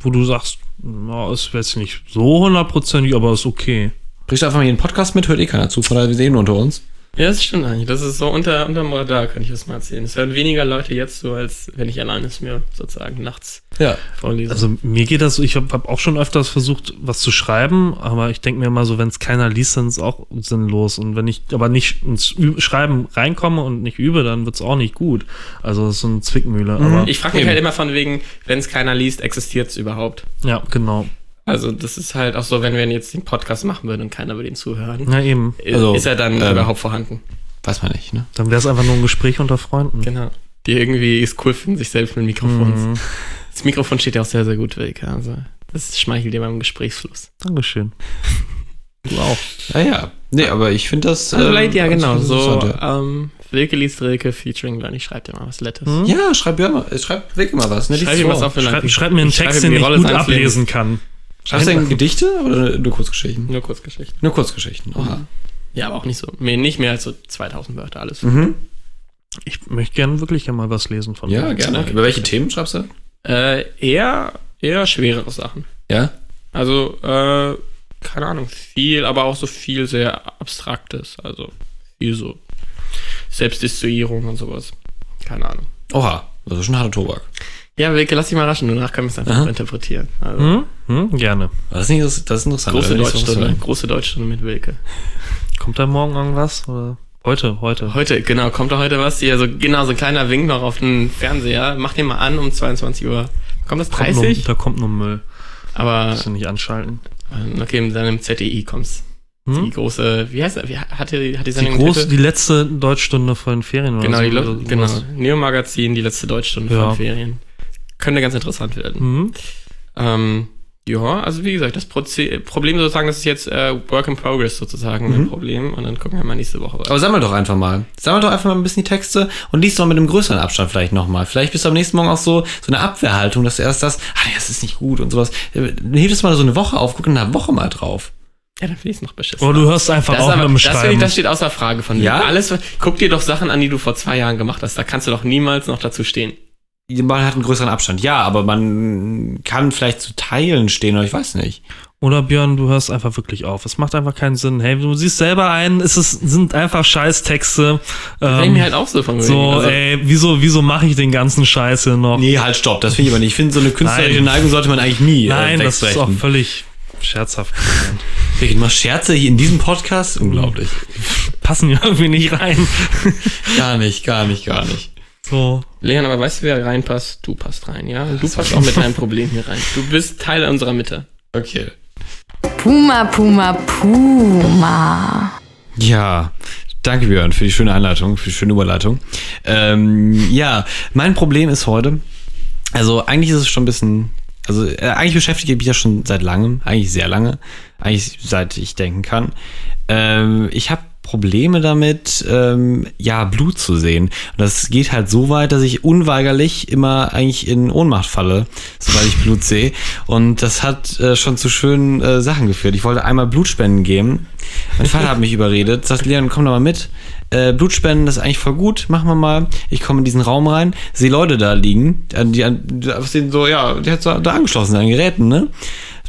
wo du sagst, na, ist jetzt nicht so hundertprozentig, aber ist okay. bringst du einfach mal hier einen Podcast mit, hört eh keiner zu, von daher wir sehen unter uns. Ja, das stimmt eigentlich. Das ist so unter, unterm Radar, kann ich das mal erzählen. Es hören weniger Leute jetzt so, als wenn ich allein es mir sozusagen nachts Ja. vorlese. Also mir geht das so, ich habe hab auch schon öfters versucht, was zu schreiben, aber ich denke mir immer so, wenn es keiner liest, dann ist es auch sinnlos. Und wenn ich aber nicht ins Schreiben reinkomme und nicht übe, dann wird es auch nicht gut. Also das ist so eine Zwickmühle. Aber ich frage mich Eben. halt immer von wegen, wenn es keiner liest, existiert es überhaupt? ja, genau. Also das ist halt auch so, wenn wir jetzt den Podcast machen würden und keiner würde ihn zuhören, Na eben. Also, ist er dann ähm, überhaupt vorhanden? Weiß man nicht, ne? Dann wäre es einfach nur ein Gespräch unter Freunden. Genau. Die irgendwie es cool finden, sich selbst mit Mikrofons. Mhm. Das Mikrofon steht ja auch sehr, sehr gut weg. Also das schmeichelt dir beim Gesprächsfluss. Dankeschön. Du auch. Ja, ja. Nee, aber ich finde das. Also ähm, vielleicht, ja, genau. So, ähm, Wilke liest Rilke featuring Bernie schreibt dir mal was Letters. Hm? Ja, schreib ja mal, schreib weg mal was. Ne? Schreib ihm was auf Schreib, schreib mir einen Text, den die ich Rolle gut ablesen kann. Schreibst du denn Gedichte oder nur Kurzgeschichten? Nur Kurzgeschichten. Nur Kurzgeschichten. Oha. Ja, aber auch nicht so. Mehr, nicht mehr als so 2000 Wörter, alles. Mhm. Ich möchte gerne wirklich gerne mal was lesen von Ja, dir. gerne. Okay. Über welche Themen schreibst du? Äh, eher, eher schwerere Sachen. Ja. Also, äh, keine Ahnung, viel, aber auch so viel sehr Abstraktes. Also, viel so Selbstdistilierung und sowas. Keine Ahnung. Oha, das ist schon harter Tobak. Ja, Wilke, lass dich mal raschen, danach können wir es einfach Aha. so interpretieren. Also, Hm? Hm? Gerne. Das ist, nicht, das ist interessant. große Deutschstunde, große Deutschstunde mit Wilke. Kommt da morgen irgendwas? Oder? Heute, heute. Heute, genau, kommt da heute was? Hier, so, genau, so ein kleiner Wink noch auf den Fernseher. Mach den mal an um 22 Uhr. Kommt das Kommt nur, 30? da kommt nur Müll. Aber, Musst du nicht anschalten. äh, okay, dann im ZDI kommt's. Die Hm? große, wie heißt er? Wie hat die, hat die Die, Sendung groß, Titel? die letzte Deutschstunde vor den Ferien oder Genau, so. die, oder sowas. genau. Neo-Magazin, die letzte Deutschstunde Ja. von Ferien. Könnte ganz interessant werden. Hm? Ähm, ja, also wie gesagt, das Proze Problem sozusagen, das ist jetzt äh, Work in Progress sozusagen mein Problem. Und dann gucken wir mal nächste Woche weiter. Aber sammel doch einfach mal. Sammel doch einfach mal ein bisschen die Texte und liest doch mit einem größeren Abstand vielleicht nochmal. Vielleicht bist du am nächsten Morgen auch so, so eine Abwehrhaltung, dass du erst das, ah, nee, das ist nicht gut und sowas. Heb das mal so eine Woche auf, guck in einer Woche mal drauf. Ja, dann finde ich es noch beschissen. Oder du hörst einfach das, auch aber, mit dem das, Schreiben. ich, das steht außer Frage von mir. Ja? Alles, guck dir doch Sachen an, die du vor zwei Jahren gemacht hast. Da kannst du doch niemals noch dazu stehen. Man hat einen größeren Abstand, ja, aber man kann vielleicht zu Teilen stehen oder ich weiß nicht. Oder Björn, du hörst einfach wirklich auf. Es macht einfach keinen Sinn. Hey, du siehst selber ein, es ist, sind einfach Scheißtexte. Das denke ich Ähm, mir halt auch so von so, also, ey, wieso, wieso mache ich den ganzen Scheiß hier noch? Nee, halt, stopp, das finde ich aber nicht. Ich finde, so eine künstlerische. Neigung sollte man eigentlich nie Nein, äh, das ist auch völlig scherzhaft gemeint. Ich mach Scherze hier in diesem Podcast? Unglaublich. Passen ja irgendwie nicht rein. Gar nicht, gar nicht, gar nicht. So. Leon, aber weißt du, wer reinpasst? Du passt rein, ja? Und du passt auch mit deinem Problem hier rein. Du bist Teil unserer Mitte. Okay. Puma, Puma, Puma. Ja, danke Björn für die schöne Einleitung, für die schöne Überleitung. Ähm, ja, mein Problem ist heute, also eigentlich ist es schon ein bisschen, also äh, eigentlich beschäftige ich mich ja schon seit langem, eigentlich sehr lange, eigentlich seit ich denken kann. Ähm, ich habe Probleme damit, ähm, ja, Blut zu sehen. Und das geht halt so weit, dass ich unweigerlich immer eigentlich in Ohnmacht falle, sobald ich Blut sehe. Und das hat äh, schon zu schönen äh, Sachen geführt. Ich wollte einmal Blutspenden geben. Mein Vater hat mich überredet, sagt, Leon, komm doch mal mit. Äh, Blutspenden, das ist eigentlich voll gut, machen wir mal. Ich komme in diesen Raum rein, sehe Leute da liegen, an die, die sind so, ja, die hat so da angeschlossen an Geräten, ne?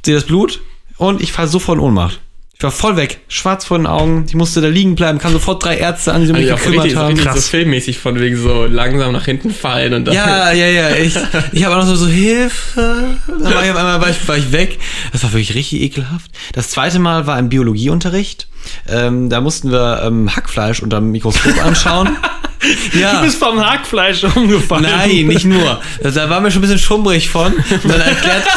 Sehe das Blut und ich falle sofort in Ohnmacht. Ich war voll weg, schwarz vor den Augen, ich musste da liegen bleiben, kam sofort drei Ärzte an, die mich Also gekümmert richtig, so, haben. so Krass. filmmäßig von wegen so langsam nach hinten fallen und dann. Ja, ja, ja. Ich, ich habe auch noch so, so Hilfe. Dann war ich auf einmal war ich, war ich weg. Das war wirklich richtig ekelhaft. Das zweite Mal war im Biologieunterricht. Ähm, da mussten wir ähm, Hackfleisch unter dem Mikroskop anschauen. ja. Du bist vom Hackfleisch umgefallen. Nein, nicht nur. Da war mir schon ein bisschen schummrig von. Und dann erklärt.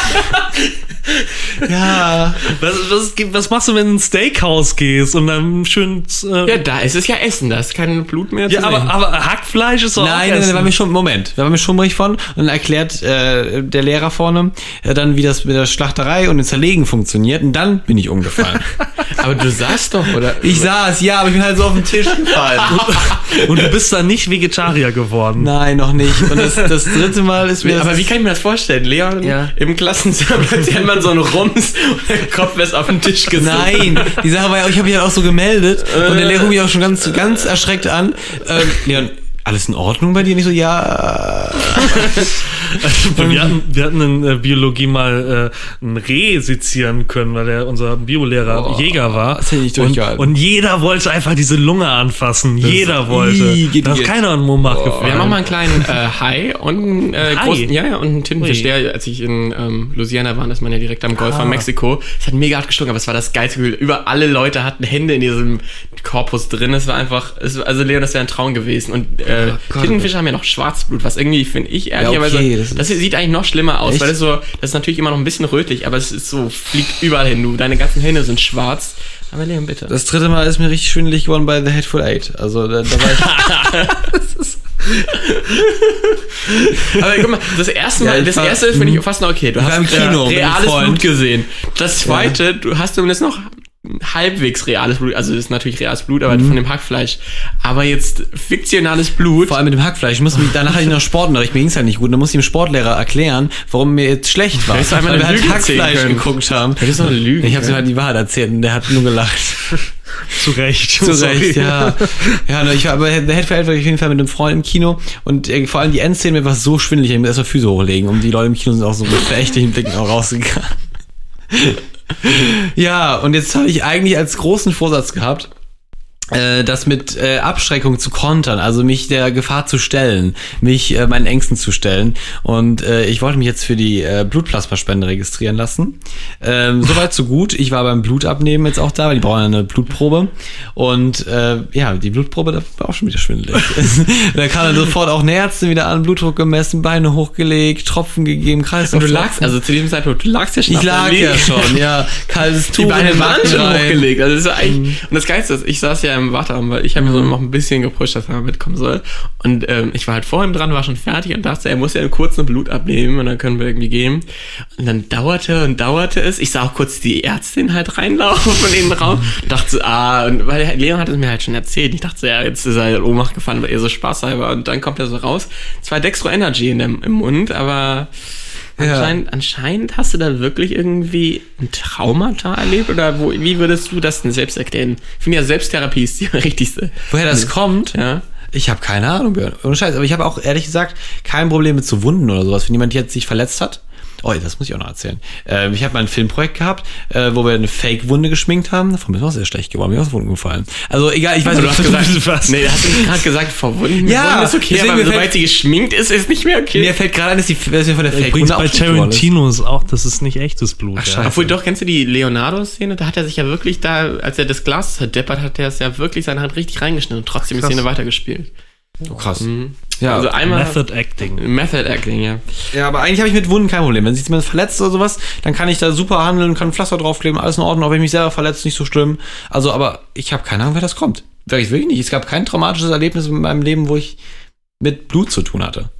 ja. Was, was, was machst du, wenn du in ein Steakhouse gehst und dann schön. Äh, Ja, da ist es ja Essen, da ist kein Blut mehr ja, zu aber, sehen. aber Hackfleisch ist doch Nein, auch nein, nein, war mir schon, Moment, da war mir schummrig von und dann erklärt äh, der Lehrer vorne äh, dann, wie das mit der Schlachterei und dem Zerlegen funktioniert und dann bin ich umgefallen. Aber du sagst doch, oder? ich saß, ja, aber ich bin halt so auf den Tisch gefallen. Und du bist dann nicht Vegetarier geworden. Nein, noch nicht. Und das, das dritte Mal ist mir. aber wie kann ich mir das vorstellen? Leon Ja. im Klassenzimmer plötzlich hat man so einen Rums und der Kopf ist auf den Tisch gesunken. Nein, die Sache war ja, ich habe mich halt auch so gemeldet und der Lehrer guckt mich auch schon ganz, ganz erschreckt an. Ähm, Leon, alles in Ordnung bei dir? Nicht so, ja. Also, wir, hatten, wir hatten in äh, Biologie mal äh, ein Reh sezieren können, weil der unser Biolehrer Boah, Jäger war. das hätte ich nicht und, durchgehalten. und jeder wollte einfach diese Lunge anfassen. jeder ist- wollte. Geht da ist keiner an Mummach gefallen. Wir haben auch mal einen kleinen äh, Hai und einen äh, Hai? großen, ja, ja, und einen Tintenfisch, der, als ich in ähm, Louisiana war, ist man ja direkt am Golf Ah. von Mexiko. Es hat mega hart gestunken, aber es war das geilste Gefühl. Über alle Leute hatten Hände in diesem Korpus drin. Es war einfach, es, war- also Leon, das wäre ein Traum gewesen. Und äh, Oh Tintenfische haben ja noch Schwarzblut, was irgendwie, finde ich, ehrlicherweise, okay, das das, sieht eigentlich noch schlimmer aus, Echt? weil das so, das ist natürlich immer noch ein bisschen rötlich, aber es ist so, fliegt überall hin. Du, deine ganzen Hände sind schwarz. Aber Leon, bitte. Das dritte Mal ist mir richtig schwindelig geworden bei The Hateful Eight. Also da, da war ich. Aber guck mal, das erste Mal, Ja, das war- erste finde ich fast noch okay. Du hast im Kino reales. Blut gesehen. Das zweite, du hast zumindest noch halbwegs reales Blut. Also das ist natürlich reales Blut, Mhm. aber von dem Hackfleisch. Aber jetzt fiktionales Blut. Vor allem mit dem Hackfleisch. Ich muss mich, danach hatte ich noch Sportunterricht, mir ging's halt nicht gut. Dann musste ich dem Sportlehrer erklären, warum mir jetzt schlecht war. Hättest du weil wir eine halt Hackfleisch geguckt haben. Hättest du eine Lüge Ich habe ihm halt die Wahrheit erzählt und der hat nur gelacht. Zu Recht. Zu Sorry. Recht, ja. Ja, ne, ich war, aber Eight war ich auf jeden Fall mit einem Freund im Kino und äh, vor allem die Endszene mir war so schwindelig, ich muss erstmal Füße hochlegen und die Leute im Kino sind auch so mit verächtlichen Blicken auch rausgegangen. Ja, und jetzt habe ich eigentlich als großen Vorsatz gehabt, äh, das mit äh, Abschreckung zu kontern, also mich der Gefahr zu stellen, mich äh, meinen Ängsten zu stellen. Und äh, ich wollte mich jetzt für die äh, Blutplasmaspende registrieren lassen. Ähm, Soweit so gut. Ich war beim Blutabnehmen jetzt auch da, weil die brauchen ja eine Blutprobe. Und äh, ja, die Blutprobe, da war auch schon wieder schwindelig. da kam dann sofort auch eine Ärztin wieder an, Blutdruck gemessen, Beine hochgelegt, Tropfen gegeben, Kreislauf. Und du lagst, also zu diesem Zeitpunkt, du lagst ja schon ich lag ja schon, ja. Kaltes Tuch. Die Beine waren schon hochgelegt. Also das ist eigentlich, und das Geilste ist, ich saß ja im Warteraum, weil ich habe mir so noch ein bisschen gepusht, dass er mitkommen soll. Und ähm, ich war halt vor ihm dran, war schon fertig und dachte, er muss ja kurz ein Blut abnehmen und dann können wir irgendwie gehen. Und dann dauerte und dauerte es. Ich sah auch kurz die Ärztin halt reinlaufen in den Raum. Und dachte so, ah, und weil der Leon hat es mir halt schon erzählt. Ich dachte so, ja, jetzt ist er in Ohnmacht gefallen, weil er so spaßhalber. Und dann kommt er so raus. Zwei Dextro Energy in dem, im Mund, aber Ja. Anscheinend, anscheinend hast du da wirklich irgendwie ein Traumata erlebt oder wo, wie würdest du das denn selbst erklären? Ich finde ja, Selbsttherapie ist die richtigste. Woher das kommt? Ja. Ich habe keine Ahnung, Björn. Ohne Scheiß. Aber ich habe auch ehrlich gesagt kein Problem mit so Wunden oder sowas. Wenn jemand jetzt sich verletzt hat. Oh, das muss ich auch noch erzählen. Ähm, ich habe mal ein Filmprojekt gehabt, äh, wo wir eine Fake-Wunde geschminkt haben. Davon ich auch sehr schlecht geworden. Mir ist aus Wunden gefallen. Also egal, ich weiß Du nicht, hast was gesagt, was? nee, hast du gerade gesagt, verwunden. Ja, Verwunden ist okay, aber sobald fällt- sie geschminkt ist, ist nicht mehr okay. Mir fällt gerade ein, dass die dass mir von der Fake-Wunde bei ist. Tarantino ist auch, das ist nicht echtes Blut. Ach, ja. scheiße. Obwohl, doch, kennst du die Leonardo-Szene? Da hat er sich ja wirklich da, als er das Glas zerdeppert, hat er es ja wirklich seine Hand richtig reingeschnitten und trotzdem die. Szene weitergespielt. Oh, krass. Mhm. Ja, also einmal. Method Acting. Method Acting, ja. Ja, aber eigentlich habe ich mit Wunden kein Problem. Wenn sich jemand verletzt oder sowas, dann kann ich da super handeln, kann ein Pflaster draufkleben, alles in Ordnung. Auch wenn ich mich selber verletzt, nicht so schlimm. Also, aber ich habe keine Ahnung, wer das kommt. Wirklich, wirklich nicht. Es gab kein traumatisches Erlebnis in meinem Leben, wo ich mit Blut zu tun hatte.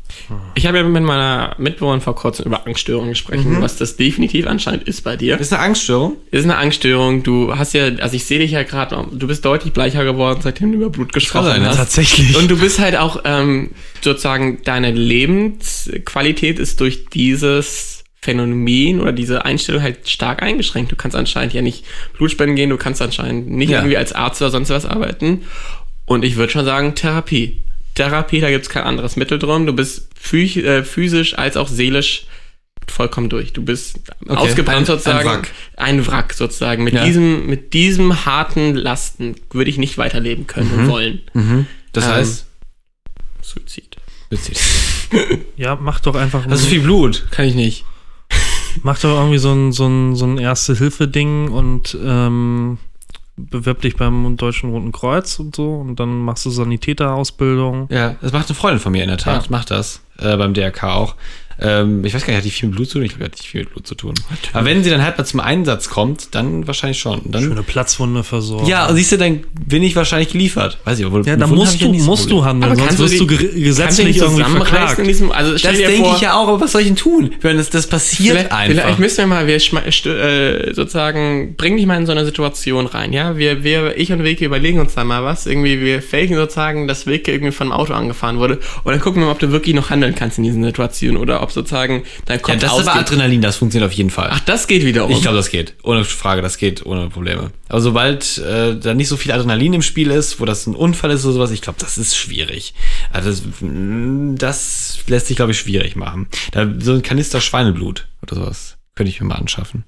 Ich habe ja mit meiner Mitbewohnerin vor kurzem über Angststörungen gesprochen, was das definitiv anscheinend ist bei dir. Ist eine Angststörung. ist eine Angststörung. Du hast ja, also ich sehe dich ja gerade, du bist deutlich bleicher geworden, seitdem du über Blut gesprochen sein, ja. hast. Tatsächlich. Und du bist halt auch ähm, sozusagen, deine Lebensqualität ist durch dieses Phänomen oder diese Einstellung halt stark eingeschränkt. Du kannst anscheinend ja nicht Blutspenden gehen, du kannst anscheinend nicht Ja. irgendwie als Arzt oder sonst was arbeiten. Und ich würde schon sagen, Therapie. Therapie, da gibt es kein anderes Mittel drum. Du bist äh, physisch als auch seelisch vollkommen durch. Du bist Okay, ausgebrannt ein- ein sozusagen. Wrack. Ein Wrack sozusagen. Mit, Ja. diesem, mit diesem harten Lasten würde ich nicht weiterleben können und wollen. Das Ähm, heißt, Suizid. Ja, mach doch einfach. das ist viel Blut. Kann ich nicht. Mach doch irgendwie so ein, so ein, so ein Erste-Hilfe-Ding und ähm, bewirb dich beim Deutschen Roten Kreuz und so und dann machst du Sanitäterausbildung. Ja, das macht eine Freundin von mir in der Tat. Ja. Macht das. Äh, beim DRK auch. Ähm, ich weiß gar nicht, hat die viel mit Blut zu tun? Ich glaube, die hat nicht viel mit Blut zu tun. Aber wenn sie dann halt mal zum Einsatz kommt, dann wahrscheinlich schon. Dann, Schöne Platzwunde versorgen. ja, und siehst du, dann bin ich wahrscheinlich geliefert. Weiß ich, obwohl Ja, dann musst ich ja du, so musst du handeln, sonst wirst du ge- gesetzlich irgendwie verklagt. In diesem, also Das denke vor, ich ja auch, aber was soll ich denn tun? Wenn das, das passiert Vielleicht, einfach. vielleicht müssen wir mal, wir äh, sozusagen, bring dich mal in so eine Situation rein, ja? Wir, wir, ich und Wilke überlegen uns da mal was. Irgendwie, wir faken sozusagen, dass Wilke irgendwie von einem Auto angefahren wurde. Und dann gucken wir mal, ob du wirklich noch handeln beurteilen kannst in diesen Situationen oder ob sozusagen dein Kopf Ja, das ist aber. Adrenalin, das funktioniert auf jeden Fall. Ach, das geht wiederum. Ich glaube, das geht. Ohne Frage, das geht ohne Probleme. Aber sobald äh, da nicht so viel Adrenalin im Spiel ist, wo das ein Unfall ist oder sowas, ich glaube, das ist schwierig. Also das, mm, das lässt sich, glaube ich, schwierig machen. Da, so ein Kanister Schweineblut oder sowas könnte ich mir mal anschaffen.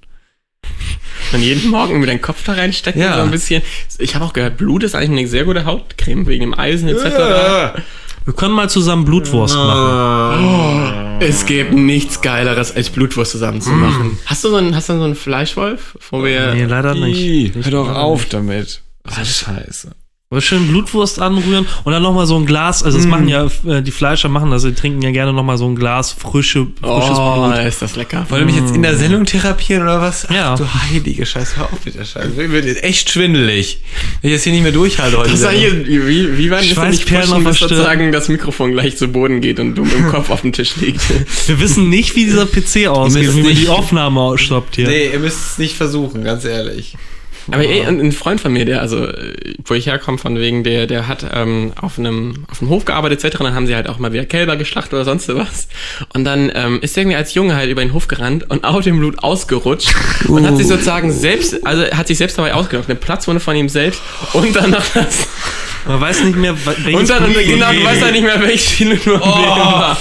Und jeden Morgen mit deinen Kopf da reinstecken, Ja. so ein bisschen. Ich habe auch gehört, Blut ist eigentlich eine sehr gute Hautcreme wegen dem Eisen etc. Wir können mal zusammen Blutwurst machen. Es gibt nichts Geileres, als Blutwurst zusammen zu machen. Hast du so einen, hast du so einen Fleischwolf, wo wir. Nee, leider nicht. hör doch auf damit. Was scheiße. Aber schön Blutwurst anrühren und dann nochmal so ein Glas, also das machen ja, äh, die Fleischer machen das, die trinken ja gerne nochmal so ein Glas frische, frisches oh, Blut. ist das lecker. Wollt ihr mich jetzt in der Sendung therapieren oder was? Ach, Ja. du heilige Scheiße, hör auf mit der Scheiße. Mir wird jetzt echt schwindelig. Wenn ich das hier nicht mehr durchhalte heute. Das war hier, wie, wie war denn das denn nicht pushen, bis sozusagen das Mikrofon gleich zu Boden geht und du mit dem Kopf auf dem Tisch liegt? Wir wissen nicht, wie dieser PC ausgeht, müsst wie man die Aufnahme stoppt hier. Nee, ihr müsst es nicht versuchen, ganz ehrlich. Aber ey, ein Freund von mir, der, also, wo ich herkomme, von wegen, der, der hat ähm, auf einem auf einem Hof gearbeitet, etc. Dann haben sie halt auch mal wieder Kälber geschlachtet oder sonst was. Und dann ähm, ist der irgendwie als Junge halt über den Hof gerannt und auf dem Blut ausgerutscht und hat sich sozusagen selbst, also hat sich selbst dabei ausgelockt. Eine Platzwunde von ihm selbst und dann noch das. Man weiß nicht mehr, welches Und dann, genau, du weißt ja nicht mehr, welches viele nur oh. war.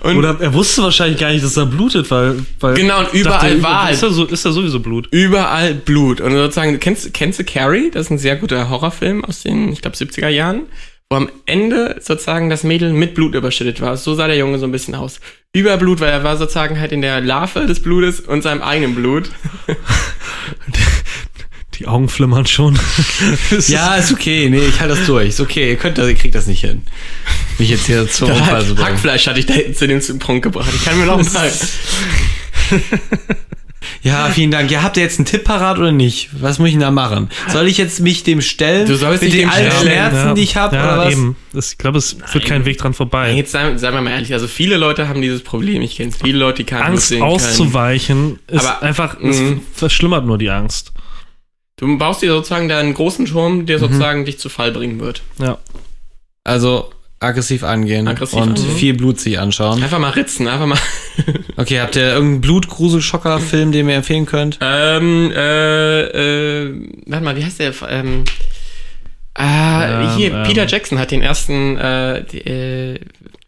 Und Oder er wusste wahrscheinlich gar nicht, dass er blutet, weil. weil Genau, und überall dachte, war halt- Ist da, so, ist da sowieso Blut? überall Blut. Und sozusagen, kennst, kennst du Carrie? Das ist ein sehr guter Horrorfilm aus den, ich glaube, 70er Jahren, wo am Ende sozusagen das Mädel mit Blut überschüttet war. So sah der Junge so ein bisschen aus. Über Blut, weil er war sozusagen halt in der Larve des Blutes und seinem eigenen Blut. Die Augen flimmern schon. Es Ja, ist okay. Nee, ich halte das durch. Ist okay. Ihr könnt das, ihr kriegt das nicht hin. Mich jetzt hier zur Unfall zu bringen. Hackfleisch hatte ich da hinten zu dem Punkt gebracht. Ich kann mir noch paar. Ja, vielen Dank. Ja, habt ihr jetzt einen Tipp parat oder nicht? Was muss ich denn da machen? Soll ich jetzt mich dem stellen? Du sollst mit den stellen. Schmerzen, die ich habe, ja, oder was? eben. Das, ich glaube, es führt kein Weg dran vorbei. Jetzt sagen, sagen wir mal ehrlich, also viele Leute haben dieses Problem. Ich kenne viele Leute, die keine Angst sehen können. auszuweichen ist Aber, einfach, es mhm. verschlimmert nur die Angst. Du baust dir sozusagen da einen großen Turm, Mhm. der sozusagen dich zu Fall bringen wird. Ja. Also aggressiv angehen Aggressiv und angehen. viel Blut sich anschauen. Einfach mal ritzen, einfach mal. Okay, habt ihr irgendeinen Blutgruselschocker-Film, den ihr empfehlen könnt? Ähm, äh, äh, warte mal, wie heißt der? Ähm, ah, Ähm, hier, ähm. Peter Jackson hat den ersten, äh, die, äh,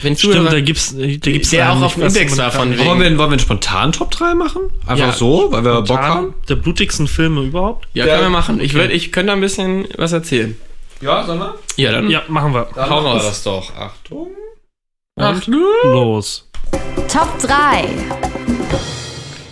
wenn Stimmt, Zuhörer, da gibt's, da gibt's der auch auf dem Index immer war nicht, von wie- wegen- Wollen wir, wollen wir einen spontanen Top 3 machen? Einfach Ja. so, weil wir Bock Spontan haben? Der blutigsten Filme überhaupt? ja, können wir machen. Ich würde, ich könnte ein bisschen was erzählen. Ja, sollen wir? Ja, dann. Ja, machen wir. Dann Hau machen wir raus. das doch. Achtung. Ach, Los. Top 3.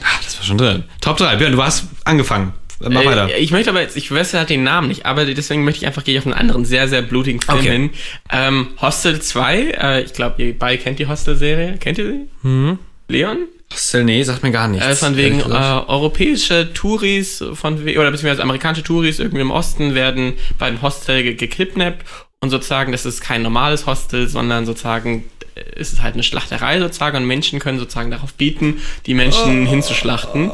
Ah, das war schon drin. Top 3. Björn, du hast angefangen. Mach weiter. Äh, ich möchte aber jetzt, ich weiß halt den Namen nicht, aber deswegen möchte ich einfach gehe ich auf einen anderen sehr, sehr blutigen Film Okay. hin. Ähm, Hostel 2, äh, ich glaube, ihr beide kennt die Hostel-Serie. Kennt ihr sie? Hm? Leon? Hostel, nee, sagt mir gar nichts. Äh, von wegen äh, europäische Touris von oder beziehungsweise amerikanische Touris irgendwie im Osten werden bei einem Hostel ge gekidnappt und sozusagen das ist kein normales Hostel, sondern sozusagen ist es halt eine Schlachterei sozusagen und Menschen können sozusagen darauf bieten, die Menschen hinzuschlachten.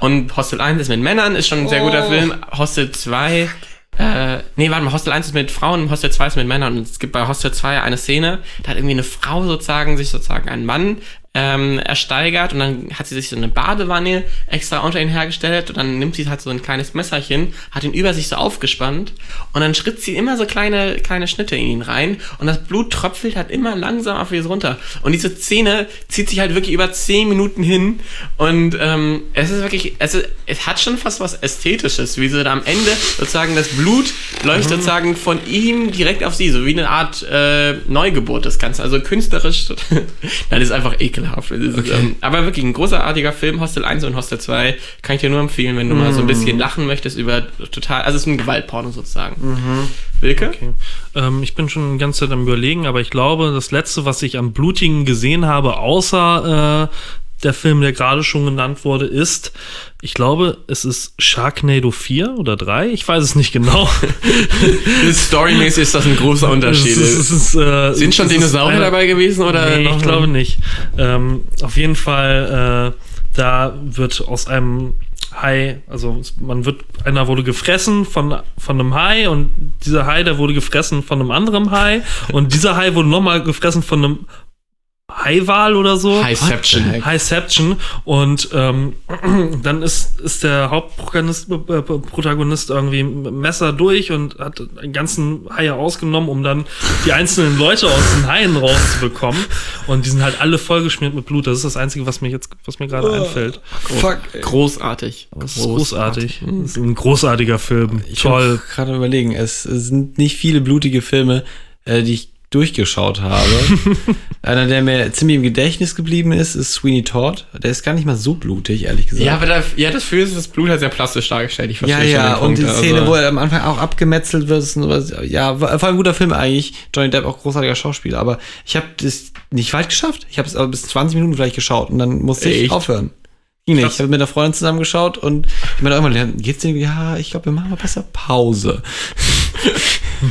Und Hostel 1 ist mit Männern, ist schon ein sehr guter Film. Hostel 2 äh, nee, warte mal, Hostel 1 ist mit Frauen, Hostel 2 ist mit Männern. Und es gibt bei Hostel 2 eine Szene, da hat irgendwie eine Frau sozusagen sich sozusagen einen Mann ähm, ersteigert und dann hat sie sich so eine Badewanne extra unter ihn hergestellt und dann nimmt sie halt so ein kleines Messerchen, hat ihn über sich so aufgespannt und dann schritt sie immer so kleine, kleine Schnitte in ihn rein und das Blut tröpfelt halt immer langsam auf ihr runter. Und diese Szene zieht sich halt wirklich über 10 Minuten hin und ähm, es ist wirklich, es, ist, es hat schon fast was Ästhetisches, wie so da am Ende sozusagen das Blut läuft sozusagen von ihm direkt auf sie, so wie eine Art äh, Neugeburt das Ganze, also künstlerisch, das ist einfach ekelhaft. Das ist, ähm, aber wirklich ein großartiger Film, Hostel 1 und Hostel 2, kann ich dir nur empfehlen, wenn du mal so ein bisschen lachen möchtest über total, also es ist ein Gewaltporno sozusagen. Wilke? Okay. Ähm, ich bin schon die ganze Zeit am überlegen, aber ich glaube, das letzte, was ich am blutigen gesehen habe, außer äh, der Film, der gerade schon genannt wurde, ist, ich glaube, es ist Sharknado 4 oder 3, ich weiß es nicht genau. Storymäßig ist das ein großer Unterschied. Es ist, es ist, äh, Sind schon Dinosaurier dabei gewesen oder Nee, ich glaube nicht. Ähm, auf jeden Fall, äh, da wird aus einem Hai, also man wird, einer wurde gefressen von, von einem Hai und dieser Hai, der wurde gefressen von einem anderen Hai und dieser Hai wurde nochmal gefressen von einem Highwal oder so. Highception. Highception. Und ähm, dann ist, ist der Hauptprotagonist äh, Protagonist irgendwie Messer durch und hat einen ganzen Haie ausgenommen, um dann die einzelnen Leute aus den Haien rauszubekommen. Und die sind halt alle vollgeschmiert mit Blut. Das ist das Einzige, was mir jetzt, was mir gerade einfällt. Fuck. Großartig. Das ist großartig. Das ist ein großartiger Film. Ich Toll. muss gerade überlegen, es, es sind nicht viele blutige Filme, äh, die ich durchgeschaut habe. Einer, der mir ziemlich im Gedächtnis geblieben ist, ist Sweeney Todd. Der ist gar nicht mal so blutig, ehrlich gesagt. Ja, aber da, ja, das Gefühl ist das Blut halt sehr plastisch dargestellt. Ich Ja, verstehe schon ja, den und die Szene, also- wo er am Anfang auch abgemetzelt wird, ist sowas, ja, war voll ein guter Film eigentlich. Johnny Depp auch großartiger Schauspieler, aber ich habe das nicht weit geschafft. Ich habe es aber bis 20 Minuten vielleicht geschaut und dann musste ich Echt? aufhören. Ging nicht. Ich habe mit einer Freundin zusammen geschaut und ich meine irgendwann, geht's dir? Ja, ich glaube, wir machen mal besser Pause.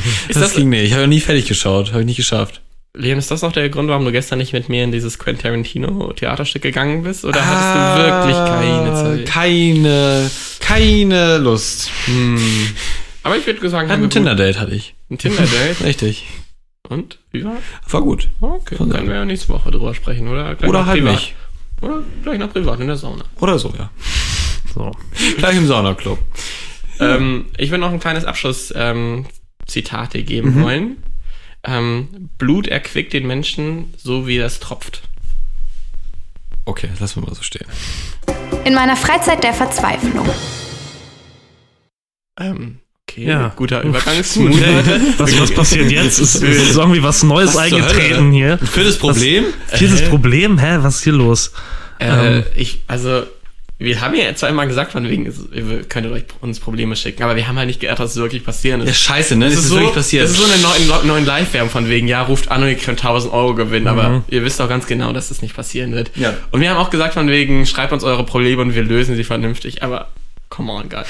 Das, das, ging nicht. Ich habe noch nie fertig geschaut, habe ich nicht geschafft. Leon, ist das auch der Grund, warum du gestern nicht mit mir in dieses Quentin Tarantino Theaterstück gegangen bist? Oder hattest du wirklich keine Ah, Zeit? Keine, keine Lust. Hm. Aber ich würde sagen, ein Tinder-Date hatte ich. Ein Tinder-Date. Richtig. Und? Wie war? War gut. Okay, Von können wir ja nächste Woche drüber sprechen, oder? Gleich Oder noch halt privat. nicht. Oder gleich noch privat in der Sauna. Oder so, ja. So. Gleich im Saunaclub. Ähm, ich würde noch ein kleines Abschluss-Zitate ähm, Zitate geben Mhm. wollen. Ähm, Blut erquickt den Menschen, so wie es tropft. Okay, lassen wir mal so stehen. In meiner Freizeit der Verzweiflung. Ähm, okay, Ja. guter Übergang. Gut, Smooth, ey. Leute. was, was passiert jetzt? Es ist irgendwie was Neues Was eingetreten hier. Viertes Problem? Viertes Problem? Hä, was ist hier los? Äh, Ähm. ich, also, wir haben ja zweimal gesagt, von wegen, ihr könntet euch uns Probleme schicken, aber wir haben halt nicht gedacht, dass es wirklich passieren Ja, ist. scheiße, ne? Das Das, ist, so, wirklich passiert. das ist so eine neue, neuen Live-Werbung von wegen, ja, ruft an und ihr könnt 1000 Euro gewinnen, aber ihr wisst auch ganz genau, dass das nicht passieren wird. Ja. Und wir haben auch gesagt von wegen, schreibt uns eure Probleme und wir lösen sie vernünftig, aber come on, guys.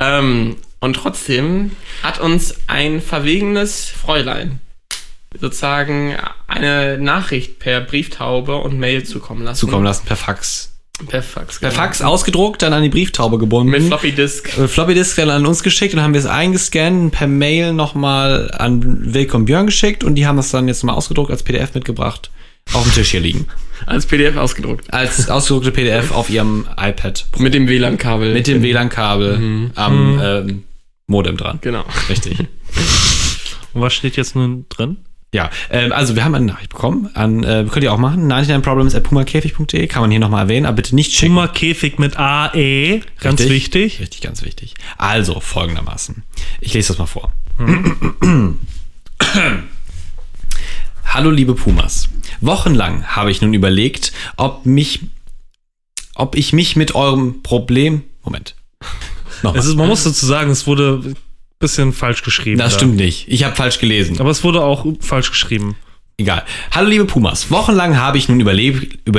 Ähm, und trotzdem hat uns ein verwegenes Fräulein sozusagen eine Nachricht per Brieftaube und Mail zukommen lassen. zukommen lassen per Fax. Per Fax. Per genau. Fax ausgedruckt, dann an die Brieftaube gebunden. Mit Floppy Disk. Äh, Floppy Disk dann an uns geschickt und haben wir es eingescannt und per Mail nochmal an Wilke und Björn geschickt und die haben das dann jetzt mal ausgedruckt als PDF mitgebracht. Auf dem Tisch hier liegen. Als PDF ausgedruckt. Als ausgedruckte PDF auf ihrem iPad. Mit dem WLAN-Kabel. Mit dem WLAN-Kabel am ähm, Modem dran. Genau. Richtig. Und was steht jetzt nun drin? Ja, ähm, also wir haben eine Nachricht bekommen. An, äh, könnt ihr auch machen. 99problems at pumakäfig.de kann man hier nochmal erwähnen, aber bitte nicht schicken. Puma Käfig mit AE, ganz Richtig. wichtig. Richtig, ganz wichtig. Also, folgendermaßen. Ich lese das mal vor. Hallo, liebe Pumas. Wochenlang habe ich nun überlegt, ob mich, ob ich mich mit eurem Problem, Moment. Nochmal. Es ist, man muss dazu sagen, es wurde bisschen falsch geschrieben. das da. stimmt nicht. Ich habe falsch gelesen. Aber es wurde auch falsch geschrieben. Egal. Hallo liebe Pumas, wochenlang habe ich nun überlegt, ob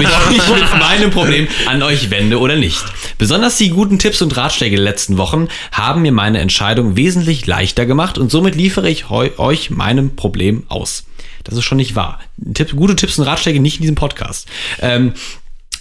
ich mich mit meinem Problem an euch wende oder nicht. Besonders die guten Tipps und Ratschläge der letzten Wochen haben mir meine Entscheidung wesentlich leichter gemacht und somit liefere ich euch meinem Problem aus. Das ist schon nicht wahr. Tipp, gute Tipps und Ratschläge nicht in diesem Podcast. Ähm,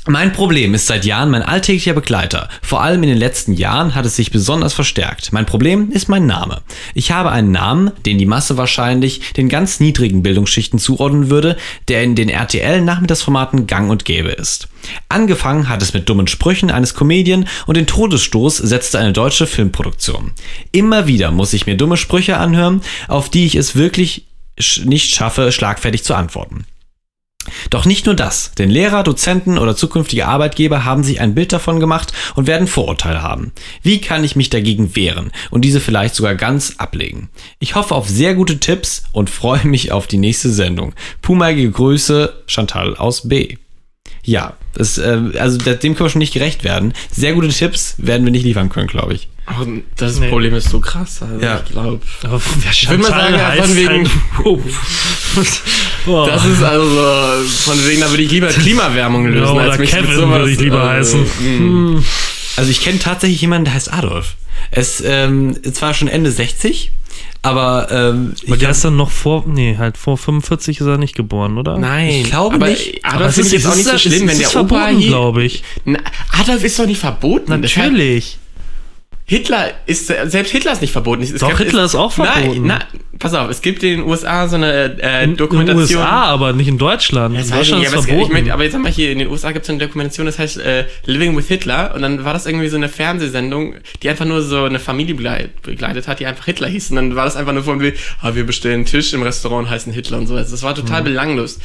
mein Problem ist seit Jahren mein alltäglicher Begleiter. Vor allem in den letzten Jahren hat es sich besonders verstärkt. Mein Problem ist mein Name. Ich habe einen Namen, den die Masse wahrscheinlich den ganz niedrigen Bildungsschichten zuordnen würde, der in den RTL-Nachmittagsformaten gang und gäbe ist. Angefangen hat es mit dummen Sprüchen eines Comedian und den Todesstoß setzte eine deutsche Filmproduktion. Immer wieder muss ich mir dumme Sprüche anhören, auf die ich es wirklich nicht schaffe, schlagfertig zu antworten. Doch nicht nur das, denn Lehrer, Dozenten oder zukünftige Arbeitgeber haben sich ein Bild davon gemacht und werden Vorurteile haben. Wie kann ich mich dagegen wehren und diese vielleicht sogar ganz ablegen? Ich hoffe auf sehr gute Tipps und freue mich auf die nächste Sendung. Pumaige Grüße, Chantal aus B. Ja, das, äh, also dem können wir schon nicht gerecht werden. Sehr gute Tipps werden wir nicht liefern können, glaube ich. Oh, das Nee. Problem ist so krass. Also Ja. Ich glaube. Aber wer Ich würde mal sagen, heißt, wegen. Boah. Das ist also von wegen, da würde ich lieber Klimawärmung lösen, Ja, oder als mich mit Kevin sowas, würde ich lieber äh, heißen. mh. Also ich kenne tatsächlich jemanden, der heißt Adolf. Es ähm, zwar schon Ende 60, aber ähm, Aber der ist dann noch vor, nee, halt vor 45 ist er nicht geboren, oder? Nein, Ich glaube aber nicht. Adolf Aber es finde ich ist, jetzt auch nicht so schlimm, ist, wenn es der ist Opa verboten, hier. glaube ich. Na, Adolf ist doch nicht verboten. Natürlich. Hitler ist, selbst Hitler ist nicht verboten. Es Doch, gab- Hitler ist auch verboten. Nein, na, pass auf, es gibt in den USA so eine äh, In den Dokumentation. USA, aber nicht in Deutschland. Ja, das in Deutschland nicht, ist aber, es, ich verboten. mein, aber jetzt sag mal hier, in den USA gibt es eine Dokumentation, das heißt äh, Living with Hitler und dann war das irgendwie so eine Fernsehsendung, die einfach nur so eine Familie begleit, begleitet hat, die einfach Hitler hieß und dann war das einfach nur von wie, ah, wir bestellen einen Tisch im Restaurant heißen Hitler und so. Also das war total belanglos.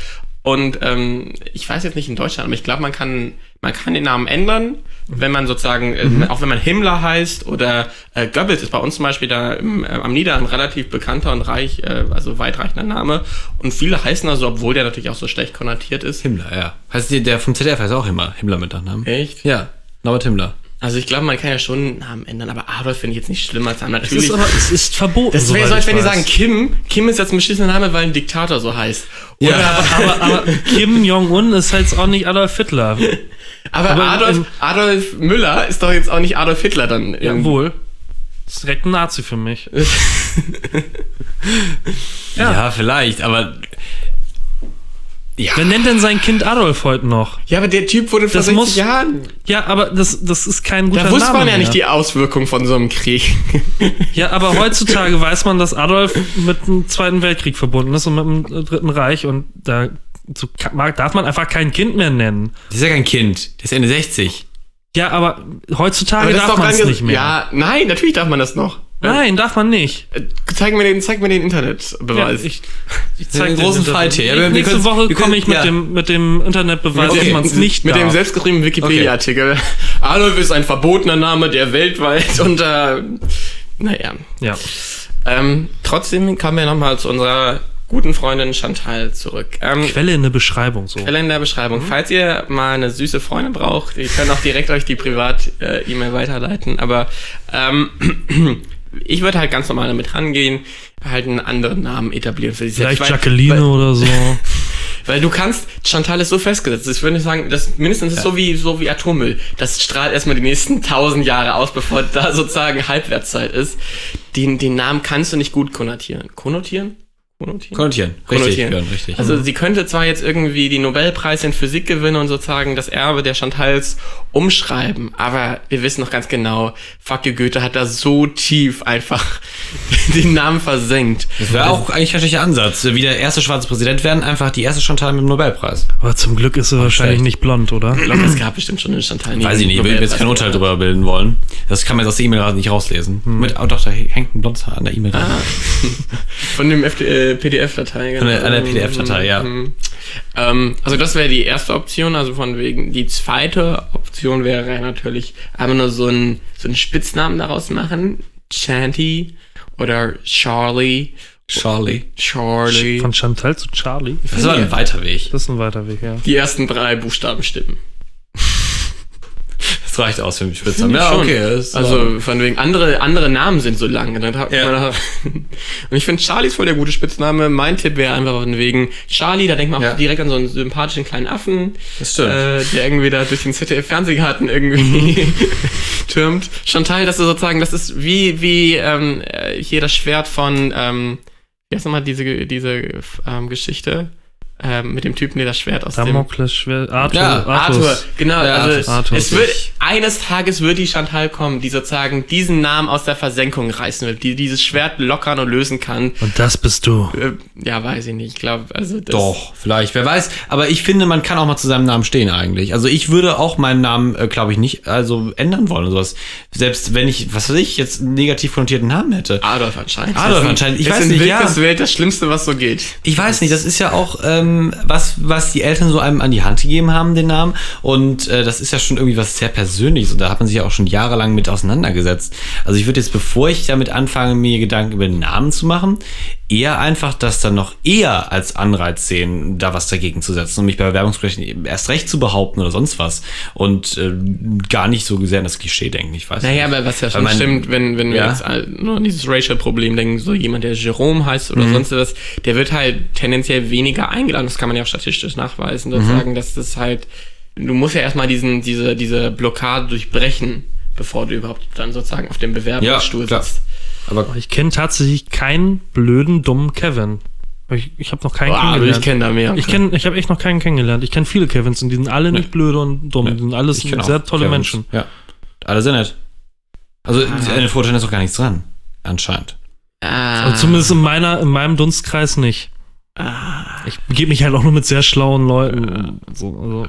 Und ähm, ich weiß jetzt nicht in Deutschland, aber ich glaube, man kann, man kann den Namen ändern, wenn man sozusagen, Mhm. äh, auch wenn man Himmler heißt oder äh, Goebbels ist bei uns zum Beispiel da im, äh, am Nieder ein relativ bekannter und reich, äh, also weitreichender Name. Und viele heißen also, obwohl der natürlich auch so schlecht konnotiert ist. Himmler, ja. Heißt der, der vom ZDF heißt auch immer Himmler mit Nachnamen. Echt? Ja, Norbert Himmler. Also ich glaube, man kann ja schon einen Namen ändern, aber Adolf finde ich jetzt nicht schlimm als Name. es Natürlich. ist, aber, es ist verboten. Das wäre so, als ich wenn die sagen, Kim, Kim ist jetzt ein beschissener Name, weil ein Diktator so heißt. Oder, Ja. aber, aber Kim Jong-un ist halt auch nicht Adolf Hitler. aber, aber Adolf, in- Adolf Müller ist doch jetzt auch nicht Adolf Hitler dann. irgendwie. Jawohl. Das ist direkt ein Nazi für mich. Ja, vielleicht, aber. Ja. Wer nennt denn sein Kind Adolf heute noch? Ja, aber der Typ wurde vor Das 60 muss- Jahren. Ja, aber das, das ist kein guter Da wusste Name man ja mehr. nicht die Auswirkungen von so einem Krieg. Ja, aber heutzutage weiß man, dass Adolf mit dem Zweiten Weltkrieg verbunden ist und mit dem Dritten Reich und da so darf man einfach kein Kind mehr nennen. Der ist ja kein Kind. Der ist Ende 60. Ja, aber heutzutage Aber das darf man es nicht mehr. Ja, nein, natürlich darf man das noch. Nein, darf man nicht. Äh, Zeig mir den, zeig mir den Ja, Internetbeweis. ich, ich Ja, einen dir großen den Fight hier. Ja, Nächste können- Woche komme ich mit, ja. dem, mit dem Internetbeweis, Mit dass dem- man es nicht Mit darf. dem selbstgeschriebenen Wikipedia-Artikel. Adolf ist ein verbotener Name, der weltweit unter. Naja. ja. Ähm, trotzdem kommen wir nochmal zu unserer guten Freundin Chantal zurück. Ähm, Quelle in der Beschreibung so. Quelle in der Beschreibung. Falls ihr mal eine süße Freundin braucht, ihr könnt auch direkt euch die Privat-E-Mail weiterleiten. Aber ähm, ich würde halt ganz normal damit rangehen, halt einen anderen Namen etablieren für sich Vielleicht selbst. Weil- Jacqueline weil, oder so. weil du kannst, Chantal ist so festgesetzt. Ich würde sagen, das mindestens ist so wie so wie Atommüll. Das strahlt erstmal die nächsten tausend Jahre aus, bevor da sozusagen Halbwertszeit ist. Den, den Namen kannst du nicht gut konnotieren. Konnotieren? Konnotieren? Konnotieren. Richtig, konnotieren. Richtig. Also sie könnte zwar jetzt irgendwie die Nobelpreis in Physik gewinnen und sozusagen das Erbe der Chantals umschreiben, aber wir wissen noch ganz genau, fuck you, Goethe hat da so tief einfach den Namen versenkt. das wäre auch eigentlich ein schlechter Ansatz. Wie der erste schwarze Präsident werden, einfach die erste Chantal mit dem Nobelpreis. Aber zum Glück ist sie wahrscheinlich nicht blond, oder? Ich glaube, es gab bestimmt schon eine Chantal. Weiß ich nicht, ich will jetzt kein Urteil drüber bilden wollen. Das kann man jetzt aus der E-Mail nicht rauslesen. Hm. Mit, oh doch, da hängt ein blondes Haar an der E-Mail dran. Von dem FD, äh, PDF-Datei. Von der- an der PDF-Datei, ja. Mhm. Ähm, also das wäre die erste Option, also von wegen. Die zweite Option wäre natürlich einfach nur so einen so einen Spitznamen daraus machen. Chanty oder Charlie. Charlie. Charlie. Von Chantal zu Charlie. Das ist aber ein weiter Weg. Das ist ein weiter Weg, ja. Die ersten drei Buchstaben stimmen. Das reicht aus für den Spitznamen. Ja, schon. okay. Also von wegen andere andere Namen sind so lang. Ja. Und ich finde Charlie ist voll der gute Spitzname. Mein Tipp wäre einfach von wegen Charlie. Da denkt man auch Ja. direkt an so einen sympathischen kleinen Affen, Das stimmt. äh, der irgendwie da durch den ZDF Fernsehgarten irgendwie türmt. Chantal, das ist sozusagen, das ist wie wie ähm, äh, hier das Schwert von ähm, wie heißt nochmal diese diese ähm, Geschichte ähm, mit dem Typen, der das Schwert aus dem Damokles Schwert. Arthur. Ja, Arthur, Artus. genau. Ja, also Artus. es wird eines Tages wird die Chantal kommen, die sozusagen diesen Namen aus der Versenkung reißen wird, die dieses Schwert lockern und lösen kann. Und das bist du. Äh, ja, weiß ich nicht. Ich glaube, also das, Doch, vielleicht, wer weiß. Aber ich finde, man kann auch mal zu seinem Namen stehen eigentlich. Also ich würde auch meinen Namen, äh, glaube ich, nicht also ändern wollen oder sowas. Selbst wenn ich, was weiß ich, jetzt einen negativ konnotierten Namen hätte. Adolf anscheinend. Adolf anscheinend. Ich ist weiß in nicht, ja. Welt das Schlimmste, was so geht. Ich weiß nicht, das ist ja auch ähm, was, was die Eltern so einem an die Hand gegeben haben, den Namen. Und äh, das ist ja schon irgendwie was sehr Persönliches. Und da hat man sich ja auch schon jahrelang mit auseinandergesetzt. Also ich würde jetzt, bevor ich damit anfange, mir Gedanken über den Namen zu machen, eher einfach das dann noch eher als Anreiz sehen, da was dagegen zu setzen und mich bei Bewerbungsgesprächen erst recht zu behaupten oder sonst was. Und äh, gar nicht so sehr an das Klischee denken. Ich weiß Naja, nicht. aber was ja schon man- stimmt, wenn, wenn wir Ja. jetzt all- nur an dieses Racial-Problem denken, so jemand, der Jerome heißt oder Mhm. sonst was, der wird halt tendenziell weniger eingeladen. Das kann man ja auch statistisch nachweisen, Mhm. und sagen, dass das halt, du musst ja erstmal diesen, diese, diese Blockade durchbrechen, bevor du überhaupt dann sozusagen auf dem Bewerbungsstuhl Ja, klar. Aber Ich kenne tatsächlich keinen blöden, dummen Kevin. Ich, ich habe noch keinen Boah, aber ich kennengelernt. kenne da mehr. Ich kenne, ich habe echt noch keinen kennengelernt. Ich kenne viele Kevins und die sind alle nicht blöde und dumm. Die sind alles kenn sehr tolle Kevins. Menschen. Ja. Alle sind nett. Also Ah. an den Vorurteilen ist auch gar nichts dran. Anscheinend. Ah, Also zumindest in, meiner, in meinem Dunstkreis nicht. ah, Ich begebe mich halt auch nur mit sehr schlauen Leuten. So, also.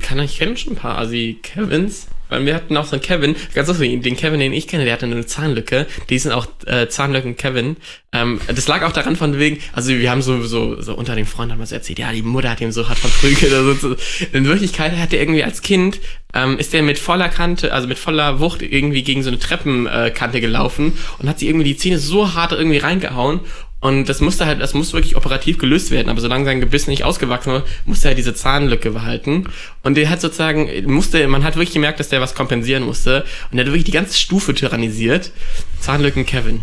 kann ich kenne schon ein paar Asi Kevins. Weil wir hatten auch so einen Kevin, ganz lustig, den Kevin, den ich kenne, der hatte eine Zahnlücke. Die sind auch äh, Zahnlücken Kevin. Ähm, das lag auch daran von wegen, also wir haben so, so, so unter den Freunden haben wir so erzählt, ja, die Mutter hat ihm so hart verprügelt. Also, so. In Wirklichkeit hat er irgendwie als Kind, ähm, ist der mit voller Kante, also mit voller Wucht irgendwie gegen so eine Treppenkante Kante gelaufen und hat sie irgendwie die Zähne so hart irgendwie reingehauen und das musste halt, das musste wirklich operativ gelöst werden, aber solange sein Gebiss nicht ausgewachsen war, musste er diese Zahnlücke behalten. Und der hat sozusagen, musste, man hat wirklich gemerkt, dass der was kompensieren musste. Und der hat wirklich die ganze Stufe tyrannisiert. Zahnlücken Kevin.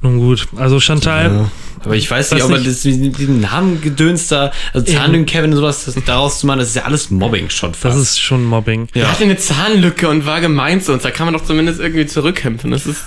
Nun gut, also Chantal, Ja. Aber ich weiß nicht, ob man das, diesen diesen Namengedöns da, also Zahnlücken Kevin und sowas, das, daraus zu machen, das ist ja alles Mobbing schon fast. das ist schon Mobbing. Er ja. hatte eine Zahnlücke und war gemein zu uns. Da kann man doch zumindest irgendwie zurückkämpfen. Das ist,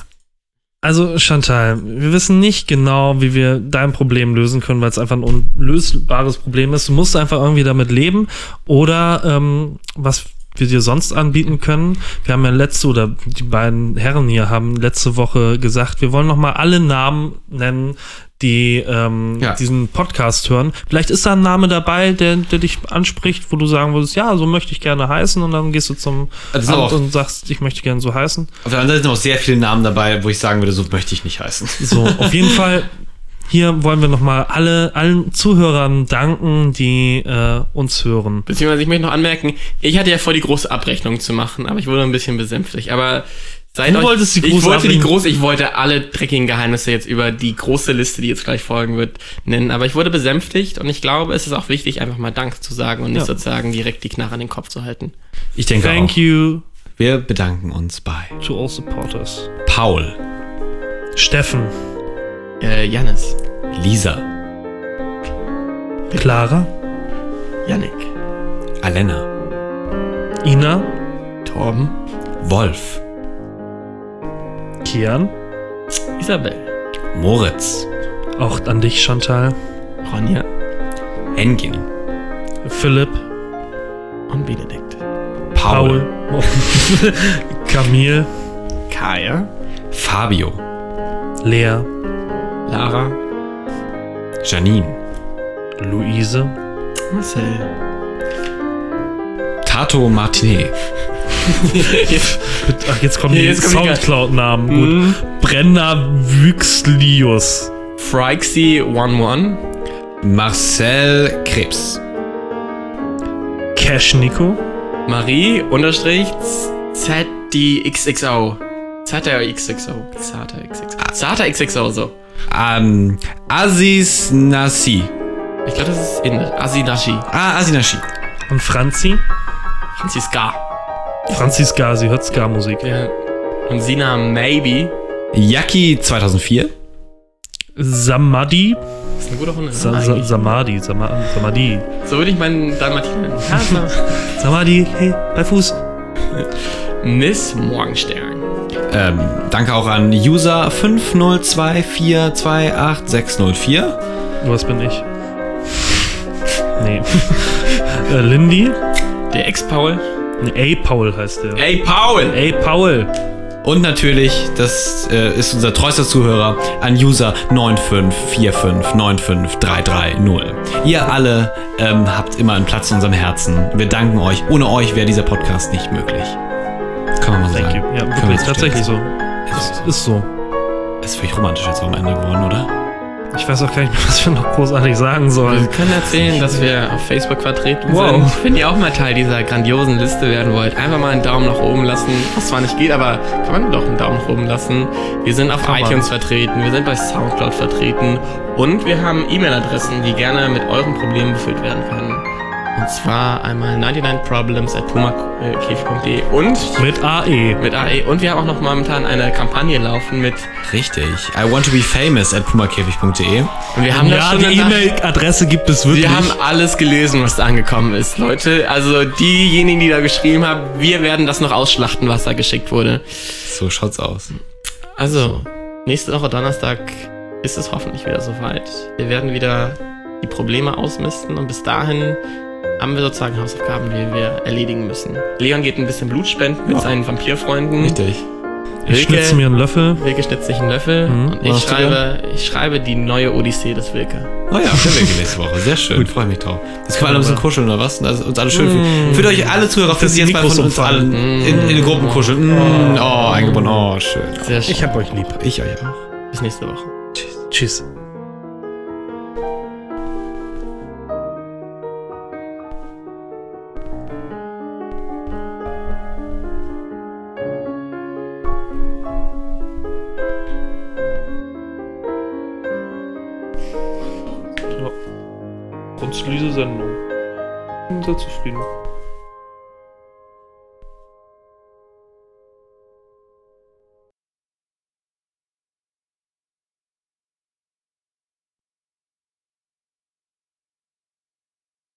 Also Chantal, wir wissen nicht genau, wie wir dein Problem lösen können, weil es einfach ein unlösbares Problem ist. Du musst einfach irgendwie damit leben oder ähm, was wir dir sonst anbieten können. Wir haben ja letzte oder die beiden Herren hier haben letzte Woche gesagt, wir wollen noch mal alle Namen nennen, die ähm, Ja. diesen Podcast hören. Vielleicht ist da ein Name dabei, der, der dich anspricht, wo du sagen würdest, ja, so möchte ich gerne heißen und dann gehst du zum ist Amt und sagst, ich möchte gerne so heißen. Auf der anderen Seite sind auch sehr viele Namen dabei, wo ich sagen würde, so möchte ich nicht heißen. So, auf jeden Fall, hier wollen wir nochmal alle, allen Zuhörern danken, die äh, uns hören. beziehungsweise ich möchte noch anmerken, ich hatte ja vor, die große Abrechnung zu machen, aber ich wurde ein bisschen besänftigt. Aber seid Du euch- wolltest die ich große wollte die große, ich wollte alle dreckigen Geheimnisse jetzt über die große Liste, die jetzt gleich folgen wird, nennen. Aber ich wurde besänftigt und ich glaube, es ist auch wichtig, einfach mal Dank zu sagen und nicht Ja. sozusagen direkt die Knarre an den Kopf zu halten. Ich denke Thank auch. you Wir bedanken uns bei to all supporters. Paul, Steffen, Äh, Jannis, Lisa, Clara, Yannick, Alena, Ina, Torben, Wolf, Kian, Isabel, Moritz, auch an dich, Chantal, Ronja. Engin, Philipp, und Benedikt. Paul, Paul, Camille, Kaya, Fabio, Lea, Lara, Janine, Luise, Marcel. Tato Martinet, ach, jetzt kommen die Soundcloud-Namen. Gut. Mhm. Brenner Wüxlius, Frixie11, Marcel Krebs, Cash Nico, Marie unterstrich ZDXXO. ZRXXO. ZRXXO. ZRXXO, so. ähm, Aziz Nasi, Ich glaube, das ist in Asinashi. ah, Asinashi, und Franzi. Franziska. Franziska, sie hört Ska-Musik. Ja. Und Sina Maybe. Yaki 2004, Samadi, Das ist eine gute Runde. Sa Sa. Samadi, Sama Samadi. so würde ich meinen Dalmatiner nennen. Ja, so. Samadi, hey, bei Fuß. Miss Morgenstern. ähm, danke auch an User 5024288604, Was bin ich? Nee. äh, Lindy? Der Ex-Paul. A. Paul heißt der. Ey, Paul! A. Paul. Und natürlich, das äh, ist unser treuester Zuhörer, an User 954595330. Ihr alle ähm, habt immer einen Platz in unserem Herzen. Wir danken euch. Ohne euch wäre dieser Podcast nicht möglich. Kann man mal Thank you. sagen. Ja, Können wir wirklich, tatsächlich so. stehen. Ist, so. Ist völlig romantisch jetzt am Ende geworden, oder? Ich weiß auch gar nicht mehr, was wir noch großartig sagen Wir sollen. können erzählen, dass wir auf Facebook vertreten Wow. sind. Wenn ihr auch mal Teil dieser grandiosen Liste werden wollt, einfach mal einen Daumen nach oben lassen. Was zwar nicht geht, aber kann man doch einen Daumen nach oben lassen. Wir sind auf Kann man. iTunes vertreten, wir sind bei Soundcloud vertreten und wir haben E-Mail-Adressen, die gerne mit euren Problemen befüllt werden können. Und zwar einmal 99problems at pumakäfig.de und Mit AE. mit AE. Und wir haben auch noch momentan eine Kampagne laufen mit, Richtig. I want to be famous at pumakäfig.de. und wir haben da Ja, schon die E-Mail-Adresse gibt es wirklich. Wir haben alles gelesen, was da angekommen ist, Leute. Also diejenigen, die da geschrieben haben, wir werden das noch ausschlachten, was da geschickt wurde. So schaut's aus. Also, nächste Woche Donnerstag ist es hoffentlich wieder soweit. Wir werden wieder die Probleme ausmisten und bis dahin haben wir sozusagen Hausaufgaben, die wir erledigen müssen. Leon geht ein bisschen Blut spenden mit Ja. seinen Vampirfreunden. Richtig. Ich schnitze mir einen Löffel. Wilke schnitzt sich einen Löffel Mhm. und ich schreibe, ich schreibe die neue Odyssee des Wilke. Oh ja, für Wilke nächste Woche. Sehr schön. Freue mich drauf. Jetzt können wir alle ein bisschen kuscheln oder was? Also uns alle schön fühlen. Fühlt euch alle Zuhörer für die jetzt mal von uns allen in, in den Gruppen kuscheln. Mm, oh, eingebunden. Oh, schön. Sehr schön. Ich hab euch lieb. Ich euch auch. Bis nächste Woche. Tschüss. Ja. sind da zufrieden.